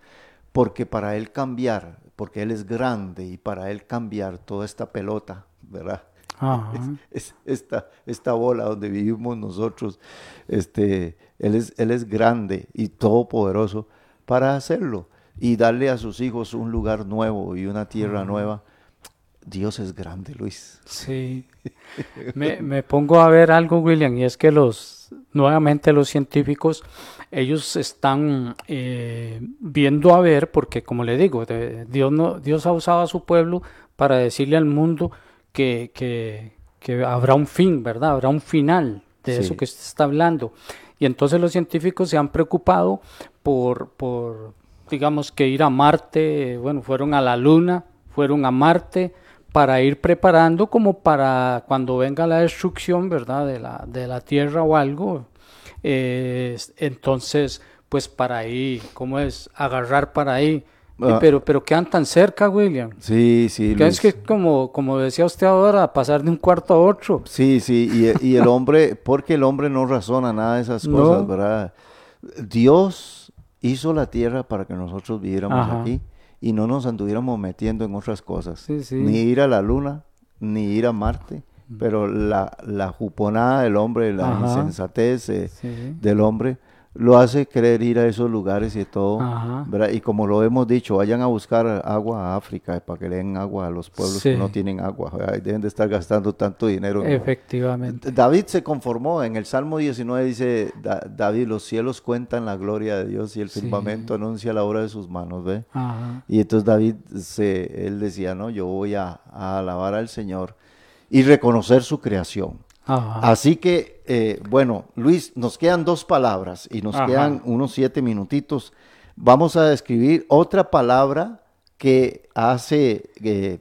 Porque para Él cambiar, porque Él es grande y para Él cambiar toda esta pelota, ¿verdad? *laughs* Es esta, esta bola donde vivimos nosotros, este, él, es, él es grande y todopoderoso para hacerlo y darle a sus hijos un lugar nuevo y una tierra nueva. Dios es grande, Luis. Sí. Me, me pongo a ver algo, William, y es que los, nuevamente los científicos, ellos están eh, viendo a ver, porque como le digo, de- Dios, no, Dios ha usado a su pueblo para decirle al mundo que, que, que habrá un fin, ¿verdad? Habrá un final de Sí. eso que usted está hablando. Y entonces los científicos se han preocupado por, por, digamos, que ir a Marte, bueno, fueron a la Luna, fueron a Marte para ir preparando como para cuando venga la destrucción, ¿verdad? De la, de la Tierra o algo. eh, entonces, pues para ahí, ¿cómo es? Agarrar para ahí. Y Ah. pero, pero quedan tan cerca, William. Sí, sí, Luis. es que como, como decía usted ahora, pasar de un cuarto a otro. Sí, sí, y, y el hombre, porque el hombre no razona nada de esas No. cosas, ¿verdad? Dios hizo la tierra para que nosotros viviéramos Ajá. aquí y no nos anduviéramos metiendo en otras cosas. Sí, sí. Ni ir a la luna, ni ir a Marte, pero la, la juponada del hombre, la Ajá. insensatez eh, Sí. del hombre, lo hace querer ir a esos lugares y todo. Y como lo hemos dicho, vayan a buscar agua a África eh, para que le den agua a los pueblos que no tienen agua. Deben de estar gastando tanto dinero. en- Efectivamente. David se conformó, en el Salmo 19 dice, Da- David, los cielos cuentan la gloria de Dios y el Sí. firmamento anuncia la obra de sus manos, ¿ve? Ajá. Y entonces David, se, él decía, no, yo voy a, a alabar al Señor y reconocer su creación. Ajá. Así que, eh, bueno, Luis, nos quedan dos palabras y nos Ajá. quedan unos siete minutitos. Vamos a describir otra palabra que hace, eh,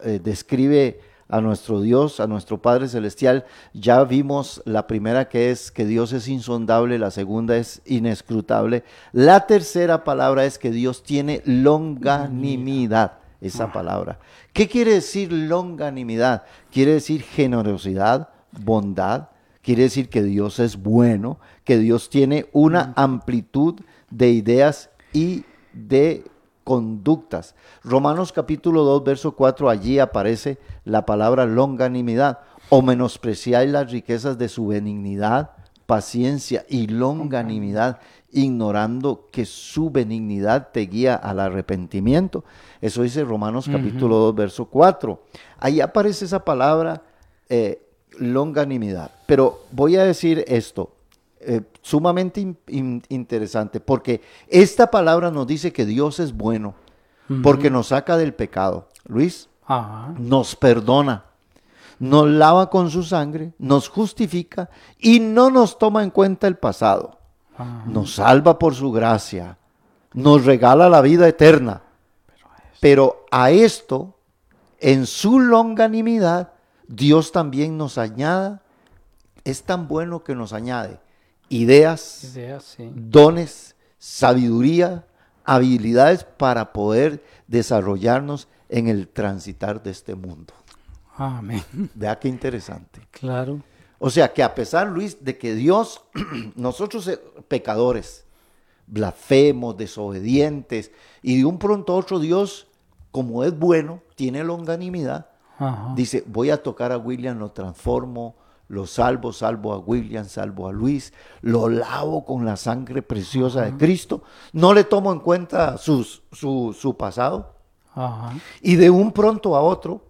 eh, describe a nuestro Dios, a nuestro Padre Celestial. Ya vimos la primera que es que Dios es insondable, la segunda es inescrutable. La tercera palabra es que Dios tiene longanimidad, esa palabra. ¿Qué quiere decir longanimidad? Quiere decir generosidad, bondad, quiere decir que Dios es bueno, que Dios tiene una amplitud de ideas y de conductas. Romanos capítulo 2, verso 4, allí aparece la palabra longanimidad. O menospreciáis las riquezas de su benignidad, paciencia y longanimidad, ignorando que su benignidad te guía al arrepentimiento. Eso dice Romanos capítulo 2, verso 4. Ahí aparece esa palabra eh, longanimidad. Pero voy a decir esto, eh, sumamente in- in- interesante, porque esta palabra nos dice que Dios es bueno, porque nos saca del pecado. Luis, Ajá. nos perdona, nos lava con su sangre, nos justifica y no nos toma en cuenta el pasado. Ajá. Nos salva por su gracia, nos regala la vida eterna. Pero a esto, en su longanimidad, Dios también nos añade, es tan bueno que nos añade ideas, Ideas, sí. dones, sabiduría, habilidades para poder desarrollarnos en el transitar de este mundo. Amén. *laughs* Vea qué interesante. Claro. O sea que a pesar, Luis, de que Dios, *clears throat* nosotros eh, pecadores, blasfemos, desobedientes, y de un pronto a otro Dios, como es bueno, tiene longanimidad, Ajá. dice, voy a tocar a William, lo transformo, lo salvo, salvo a William, salvo a Luis, lo lavo con la sangre preciosa de Cristo, no le tomo en cuenta sus- su, su pasado, Ajá. y de un pronto a otro,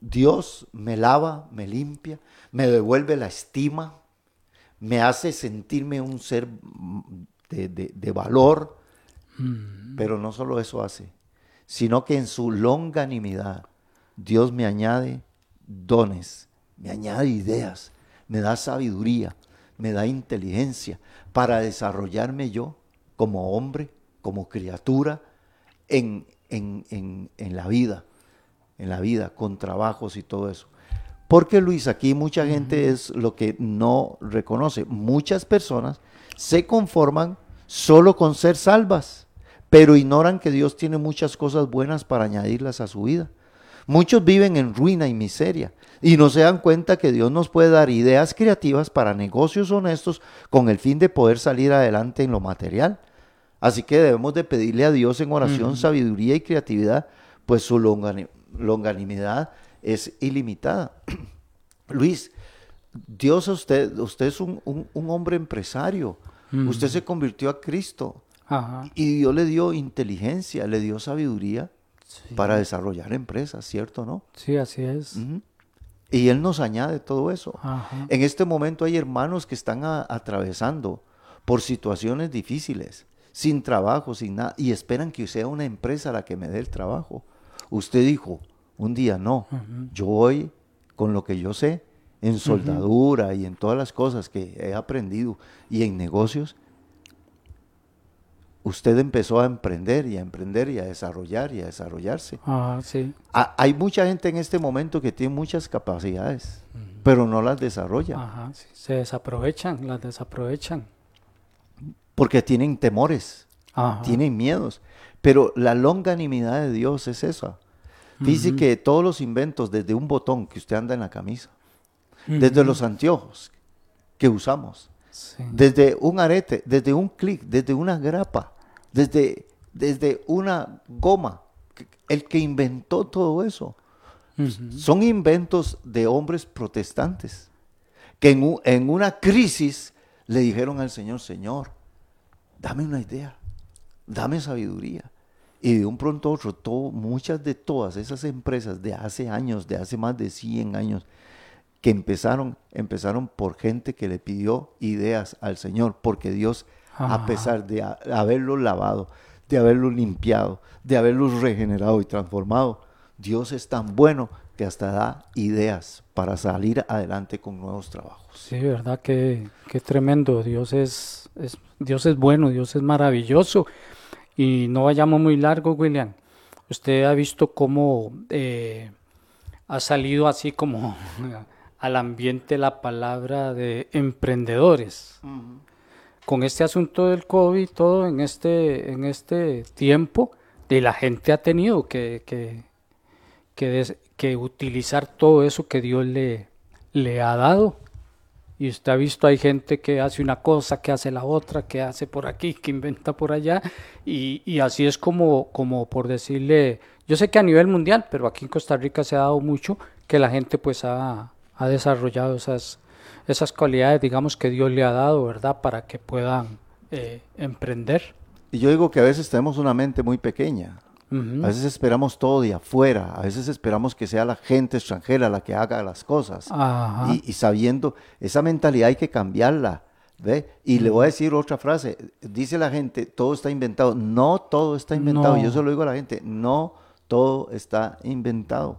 Dios me lava, me limpia, me devuelve la estima, me hace sentirme un ser mm, de, de- de valor. Pero no solo eso hace, sino que en su longanimidad Dios me añade dones, me añade ideas, me da sabiduría, me da inteligencia para desarrollarme yo como hombre, como criatura en, en- en- en la vida, en la vida, con trabajos y todo eso. Porque Luis, aquí mucha gente es lo que no reconoce. Muchas personas se conforman solo con ser salvas, pero ignoran que Dios tiene muchas cosas buenas para añadirlas a su vida. Muchos viven en ruina y miseria y no se dan cuenta que Dios nos puede dar ideas creativas para negocios honestos con el fin de poder salir adelante en lo material. Así que debemos de pedirle a Dios en oración sabiduría y creatividad, pues su longani- longanimidad es ilimitada. *clears throat* Luis, Dios a usted, usted es un, un- un hombre empresario, usted se convirtió a Cristo Ajá. y Dios le dio inteligencia, le dio sabiduría para desarrollar empresas, ¿cierto no? Sí, así es. Y Él nos añade todo eso. Ajá. En este momento hay hermanos que están a- atravesando por situaciones difíciles, sin trabajo, sin nada, y esperan que sea una empresa la que me dé el trabajo. Usted dijo, un día no, yo voy con lo que yo sé, en soldadura y en todas las cosas que he aprendido y en negocios. Usted empezó a emprender y a emprender y a desarrollar y a desarrollarse. Ajá, sí. Ha- Hay mucha gente en este momento que tiene muchas capacidades, pero no las desarrolla Ajá, sí. Se desaprovechan, las desaprovechan. porque tienen temores, Ajá. tienen miedos. Pero la longanimidad de Dios es esa. Dice que todos los inventos, desde un botón que usted anda en la camisa, desde los anteojos que usamos, Sí. desde un arete, desde un clic, desde una grapa, desde, desde una goma, el que inventó todo eso, son inventos de hombres protestantes que en, u- en una crisis le dijeron al Señor, Señor, dame una idea, dame sabiduría. Y de un pronto a otro, todo- muchas de todas esas empresas de hace años, de hace más de 100 años, que empezaron, empezaron por gente que le pidió ideas al Señor, porque Dios, a pesar de ha- haberlos lavado, de haberlos limpiado, de haberlos regenerado y transformado, Dios es tan bueno que hasta da ideas para salir adelante con nuevos trabajos. Sí, verdad que, qué tremendo. Dios es, es- Dios es bueno, Dios es maravilloso. Y no vayamos muy largo, William. Usted ha visto cómo eh, ha salido así como al ambiente la palabra de emprendedores. Con este asunto del COVID, todo en este, en este tiempo, de la gente ha tenido que, que, que, des- que utilizar todo eso que Dios le, le ha dado. Y usted ha visto, hay gente que hace una cosa, que hace la otra, que hace por aquí, que inventa por allá. Y, y así es como, como por decirle, yo sé que a nivel mundial, pero aquí en Costa Rica se ha dado mucho que la gente pues ha, ha desarrollado esas, esas cualidades, digamos, que Dios le ha dado, ¿verdad? Para que puedan eh, emprender. Y yo digo que a veces tenemos una mente muy pequeña. A veces esperamos todo de afuera, a veces esperamos que sea la gente extranjera la que haga las cosas. Y, y sabiendo, esa mentalidad hay que cambiarla. ¿Ve? Y le voy a decir otra frase. Dice la gente, todo está inventado. No todo está inventado. No. Yo se lo digo a la gente, no todo está inventado.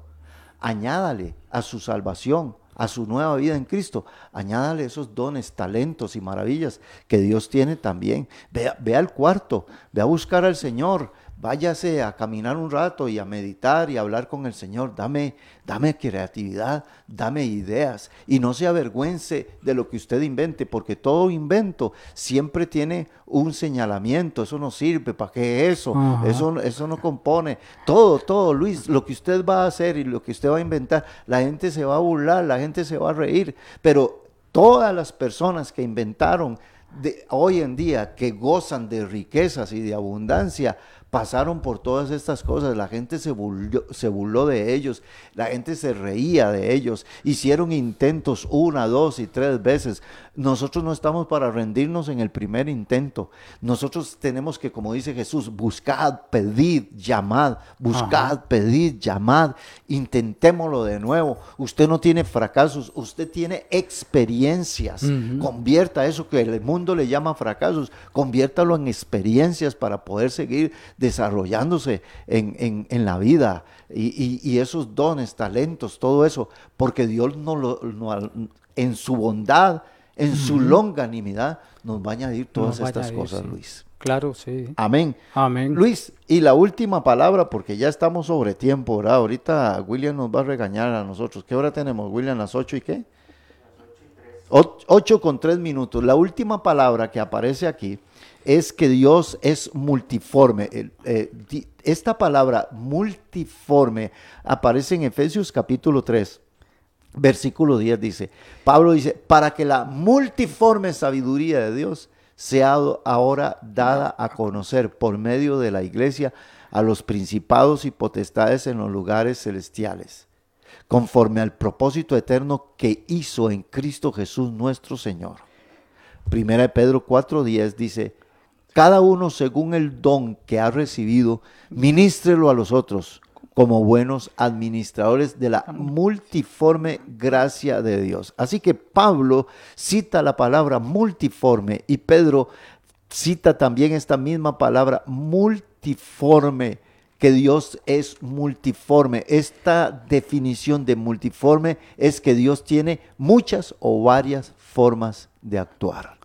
Añádale a su salvación, a su nueva vida en Cristo. Añádale esos dones, talentos y maravillas que Dios tiene también. Ve, ve al cuarto, ve a buscar al Señor. Váyase a caminar un rato y a meditar y a hablar con el Señor. Dame, dame creatividad, dame ideas y no se avergüence de lo que usted invente, porque todo invento siempre tiene un señalamiento. Eso no sirve, ¿para qué eso? Eso, eso no compone. Todo, todo, Luis, lo que usted va a hacer y lo que usted va a inventar, la gente se va a burlar, la gente se va a reír, pero todas las personas que inventaron de, hoy en día, que gozan de riquezas y de abundancia, pasaron por todas estas cosas, la gente se burló, se burló de ellos, la gente se reía de ellos, hicieron intentos una, dos y tres veces. Nosotros no estamos para rendirnos en el primer intento. Nosotros tenemos que, como dice Jesús, buscad, pedid, llamad, buscad, pedid, llamad, intentémoslo de nuevo. Usted no tiene fracasos, usted tiene experiencias. Convierta eso que el mundo le llama fracasos, conviértalo en experiencias para poder seguir desarrollándose en, en- en la vida y, y- y esos dones, talentos, todo eso, porque Dios no lo, no- en su bondad, en su longanimidad, nos va a añadir todas Nos estas añadir, cosas, sí. Luis. Claro, sí. Amén. Amén. Luis, y la última palabra, porque ya estamos sobre tiempo, ¿verdad? Ahorita William nos va a regañar a nosotros. ¿Qué hora tenemos, William? ¿Las ocho y qué? O- Ocho con tres minutos. La última palabra que aparece aquí es que Dios es multiforme. Eh, esta palabra multiforme aparece en Efesios capítulo 3. Versículo 10 dice, Pablo dice, para que la multiforme sabiduría de Dios sea ahora dada a conocer por medio de la iglesia a los principados y potestades en los lugares celestiales, conforme al propósito eterno que hizo en Cristo Jesús nuestro Señor. Primera de Pedro 4:10 dice, cada uno según el don que ha recibido, ministrelo a los otros como buenos administradores de la multiforme gracia de Dios. Así que Pablo cita la palabra multiforme y Pedro cita también esta misma palabra multiforme, que Dios es multiforme. Esta definición de multiforme es que Dios tiene muchas o varias formas de actuar.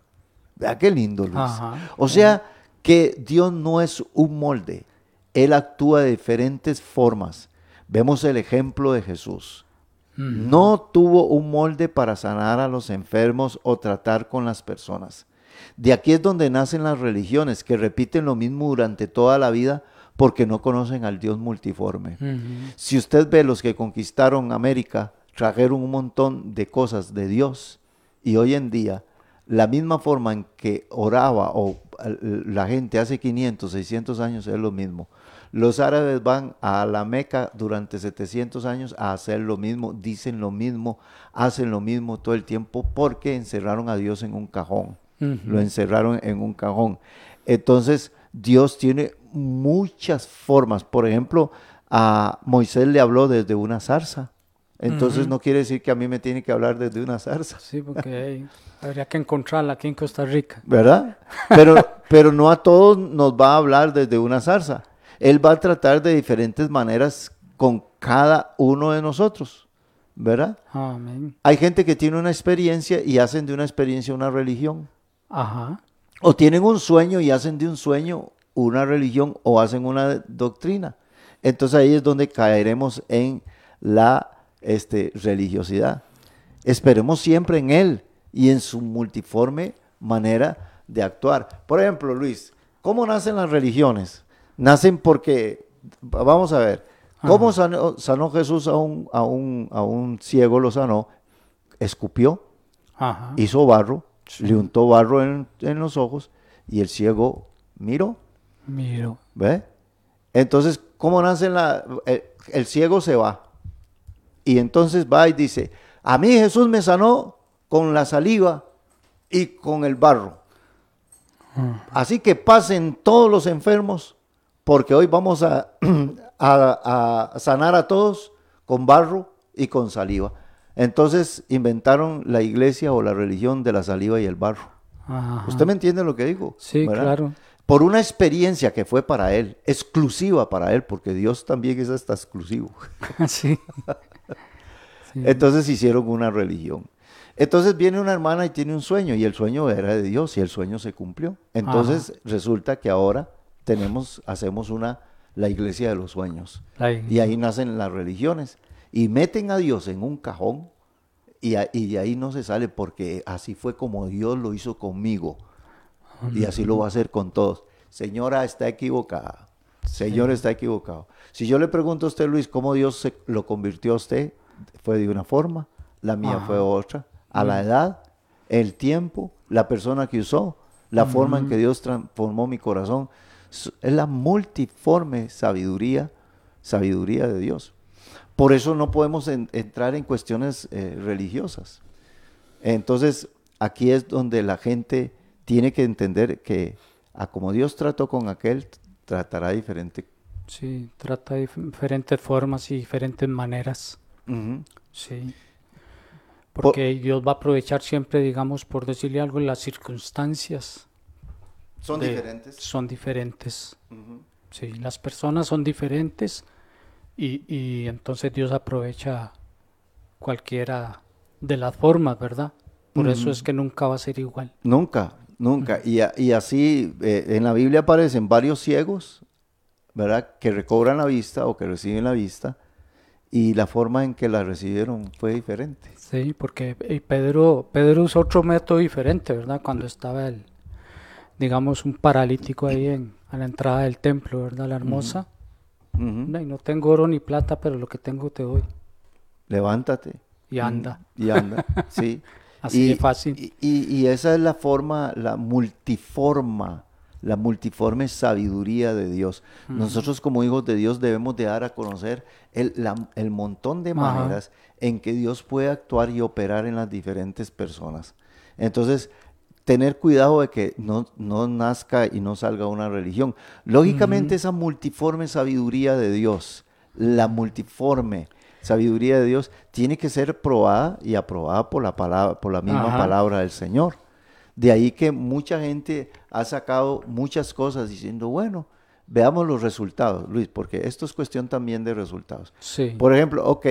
Vea qué lindo, Luis. Ajá. O sea, que Dios no es un molde. Él actúa de diferentes formas. Vemos el ejemplo de Jesús. No tuvo un molde para sanar a los enfermos o tratar con las personas. De aquí es donde nacen las religiones, que repiten lo mismo durante toda la vida porque no conocen al Dios multiforme. Si usted ve los que conquistaron América, trajeron un montón de cosas de Dios y hoy en día la misma forma en que oraba o eh, la gente hace 500, 600 años es lo mismo. Los árabes van a la Meca durante 700 años a hacer lo mismo, dicen lo mismo, hacen lo mismo todo el tiempo porque encerraron a Dios en un cajón. Lo encerraron en un cajón. Entonces, Dios tiene muchas formas. Por ejemplo, a Moisés le habló desde una zarza. Entonces no quiere decir que a mí me tiene que hablar desde una zarza, Sí, porque habría que encontrarla aquí en Costa Rica. ¿verdad? Pero, *laughs* pero no a todos nos va a hablar desde una zarza. Él va a tratar de diferentes maneras con cada uno de nosotros, ¿verdad? Amén. Hay gente que tiene una experiencia y hacen de una experiencia una religión. Ajá. O tienen un sueño y hacen de un sueño una religión o hacen una doctrina. Entonces ahí es donde caeremos en la este, religiosidad. Esperemos siempre en Él y en su multiforme manera de actuar. Por ejemplo, Luis, ¿cómo nacen las religiones? Nacen porque, vamos a ver, ¿cómo sanó, sanó Jesús a un, a, un, a un ciego? Lo sanó, escupió, Ajá. hizo barro, le untó barro en, en los ojos y el ciego miró, Miro. ¿ve? Entonces, ¿cómo nace la, el, el ciego se va? Y entonces va y dice, a mí Jesús me sanó con la saliva y con el barro. Así que pasen todos los enfermos porque hoy vamos a, *clears throat* a- a sanar a todos con barro y con saliva. Entonces inventaron la iglesia o la religión de la saliva y el barro. Ajá. ¿Usted me entiende lo que digo? Sí, ¿verdad? claro. Por una experiencia que fue para él, exclusiva para él, porque Dios también es hasta exclusivo. *laughs* sí. Entonces hicieron una religión. Entonces viene una hermana y tiene un sueño, y el sueño era de Dios, y el sueño se cumplió. Entonces resulta que ahora tenemos, hacemos una, la iglesia de los sueños. Y ahí nacen las religiones. Y meten a Dios en un cajón, y, a- y de ahí no se sale, porque así fue como Dios lo hizo conmigo. Y así lo va a hacer con todos. Señora está equivocada. Señor está equivocado. Si yo le pregunto a usted, Luis, cómo Dios se lo convirtió a usted, fue de una forma, la mía fue otra. A la edad, el tiempo, la persona que usó, la forma en que Dios transformó mi corazón. Es la multiforme sabiduría, sabiduría de Dios. Por eso no podemos en- entrar en cuestiones eh, religiosas. Entonces, aquí es donde la gente tiene que entender que a como Dios trató con aquel, tratará diferente. Sí, trata de dif- diferentes formas y diferentes maneras. Ujú. Sí. Porque Dios va a aprovechar siempre, digamos, por decirle algo, las circunstancias Son de- diferentes. son diferentes. Sí, las personas son diferentes y, y entonces Dios aprovecha cualquiera de las formas, ¿verdad? Por eso es que nunca va a ser igual. Nunca, nunca. Y, a- y así eh, en la Biblia aparecen varios ciegos, ¿verdad? Que recobran la vista o que reciben la vista y la forma en que la recibieron fue diferente. Sí, porque Pedro, Pedro usó otro método diferente, ¿verdad? Cuando estaba el, digamos, un paralítico ahí en, a la entrada del templo, ¿verdad? La hermosa. No, y no tengo oro ni plata, pero lo que tengo te doy. Levántate. Y anda. Y anda, sí. *laughs* Así de fácil. Y, y- y esa es la forma, la multiforma, la multiforme sabiduría de Dios. Nosotros como hijos de Dios debemos de dar a conocer el, la- el montón de maneras en que Dios puede actuar y operar en las diferentes personas. Entonces, tener cuidado de que no, no nazca y no salga una religión. Lógicamente, esa multiforme sabiduría de Dios, la multiforme sabiduría de Dios, tiene que ser probada y aprobada por la, palabra, por la misma palabra del Señor. De ahí que mucha gente ha sacado muchas cosas diciendo, bueno, veamos los resultados, Luis, porque esto es cuestión también de resultados. Sí. Por ejemplo, ok,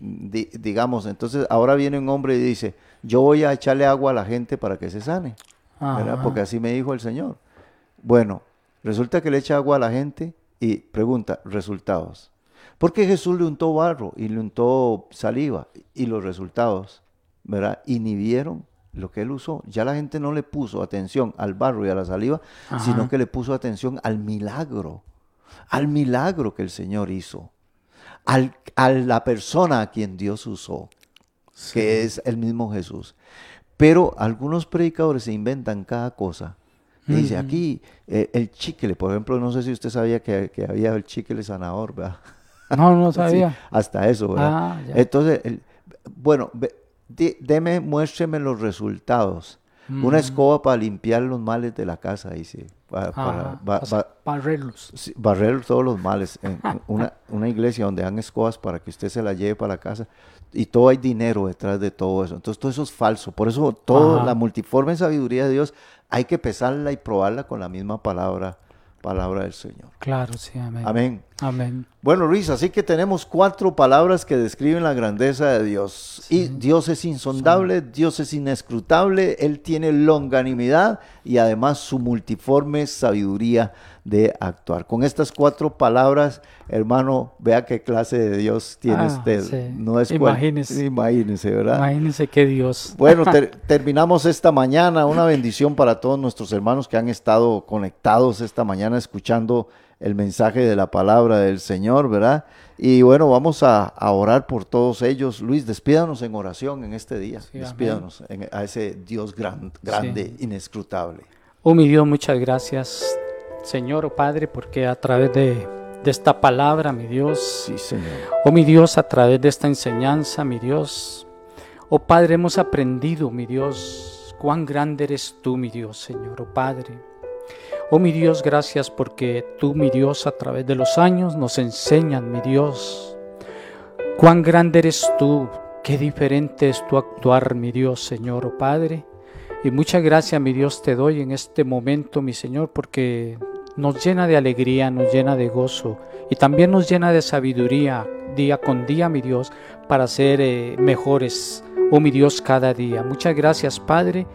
di- digamos, entonces ahora viene un hombre y dice, yo voy a echarle agua a la gente para que se sane, ¿verdad? Ajá. Porque así me dijo el Señor. Bueno, resulta que le echa agua a la gente y pregunta, resultados. Porque Jesús le untó barro y le untó saliva y los resultados, ¿verdad? Inhibieron lo que él usó. Ya la gente no le puso atención al barro y a la saliva, Ajá. sino que le puso atención al milagro, al milagro que el Señor hizo, al, a la persona a quien Dios usó, que es el mismo Jesús. Pero algunos predicadores se inventan cada cosa. Y Dice aquí eh, el chicle, por ejemplo, no sé si usted sabía que, que había el chicle sanador, ¿verdad? No, no *laughs* Sí, sabía. hasta eso, ¿verdad? Ah. Entonces, el- bueno, deme, muéstreme los resultados. Mm. Una escoba para limpiar los males de la casa, dice. pa- para Ajá, ba- o sea, ba- barrerlos. sí, barrer todos los males. En *laughs* una, una iglesia donde dan escobas para que usted se la lleve para la casa. Y todo hay dinero detrás de todo eso. Entonces, todo eso es falso. Por eso, toda la multiforme sabiduría de Dios hay que pesarla y probarla con la misma palabra, palabra del Señor. Claro, sí, amén. Amén. Amén. Bueno, Luis, así que tenemos cuatro palabras que describen la grandeza de Dios. Y Dios es insondable, Dios es inescrutable, Él tiene longanimidad y además su multiforme sabiduría de actuar. Con estas cuatro palabras, hermano, vea qué clase de Dios tiene Ah, usted. sí. No es cual- Imagínese. Imagínese, ¿verdad? Imagínense que Dios. Bueno, *laughs* ter- terminamos esta mañana. Una bendición para todos nuestros hermanos que han estado conectados esta mañana escuchando el mensaje de la palabra del Señor, ¿verdad? Y bueno, vamos a, a orar por todos ellos. Luis, despídanos en oración en este día. Sí, despídanos en- a ese Dios gran- grande, inescrutable. Oh, mi Dios, muchas gracias, Señor, oh Padre, porque a través de, de esta palabra, mi Dios, Sí, Señor. Oh mi Dios, a través de esta enseñanza, mi Dios, oh Padre, hemos aprendido, mi Dios, cuán grande eres tú, mi Dios, Señor, oh Padre. Oh mi Dios, gracias porque tú, mi Dios, a través de los años nos enseñas, mi Dios, cuán grande eres tú, qué diferente es tu actuar, mi Dios, Señor, oh Padre. Y muchas gracias, mi Dios, te doy en este momento, mi Señor, porque nos llena de alegría, nos llena de gozo y también nos llena de sabiduría día con día, mi Dios, para ser eh, mejores, oh mi Dios, cada día. Muchas gracias, Padre.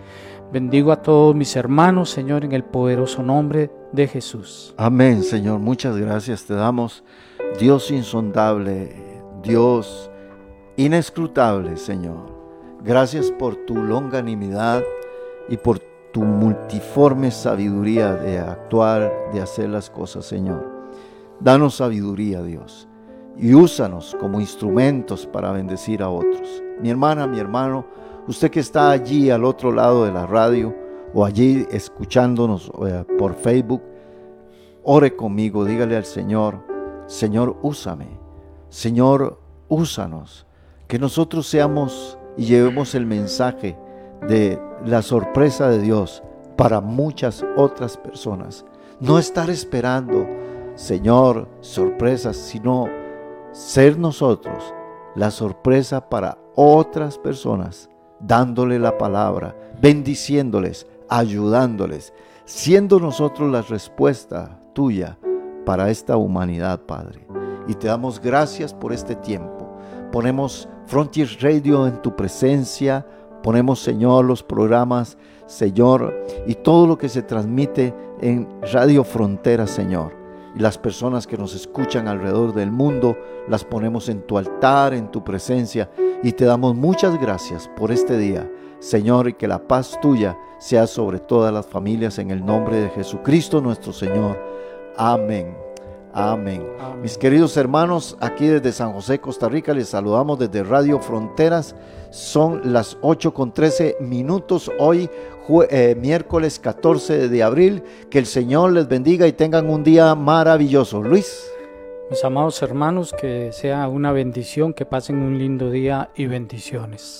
Bendigo a todos mis hermanos, Señor, en el poderoso nombre de Jesús. Amén, Señor. Muchas gracias te damos. Dios insondable, Dios inescrutable, Señor. Gracias por tu longanimidad y por tu multiforme sabiduría de actuar, de hacer las cosas, Señor. Danos sabiduría, Dios, y úsanos como instrumentos para bendecir a otros. Mi hermana, mi hermano, usted que está allí al otro lado de la radio o allí escuchándonos eh, por Facebook, ore conmigo, dígale al Señor, Señor, úsame. Señor, úsanos. Que nosotros seamos y llevemos el mensaje de la sorpresa de Dios para muchas otras personas. No estar esperando, Señor, sorpresas, sino ser nosotros la sorpresa para otras personas, dándole la palabra, bendiciéndoles, ayudándoles, siendo nosotros la respuesta tuya para esta humanidad, Padre. Y te damos gracias por este tiempo. Ponemos Frontier Radio en tu presencia Ponemos, Señor, los programas, Señor, y todo lo que se transmite en Radio Frontera, Señor. Y las personas que nos escuchan alrededor del mundo, las ponemos en tu altar, en tu presencia. Y te damos muchas gracias por este día, Señor, y que la paz tuya sea sobre todas las familias en el nombre de Jesucristo nuestro Señor. Amén. Amén. Mis queridos hermanos, aquí desde San José, Costa Rica, les saludamos desde Radio Fronteras. Son las 8 con 13 minutos hoy, eh, miércoles 14 de abril. Que el Señor les bendiga y tengan un día maravilloso. Luis. Mis amados hermanos, que sea una bendición, que pasen un lindo día y bendiciones.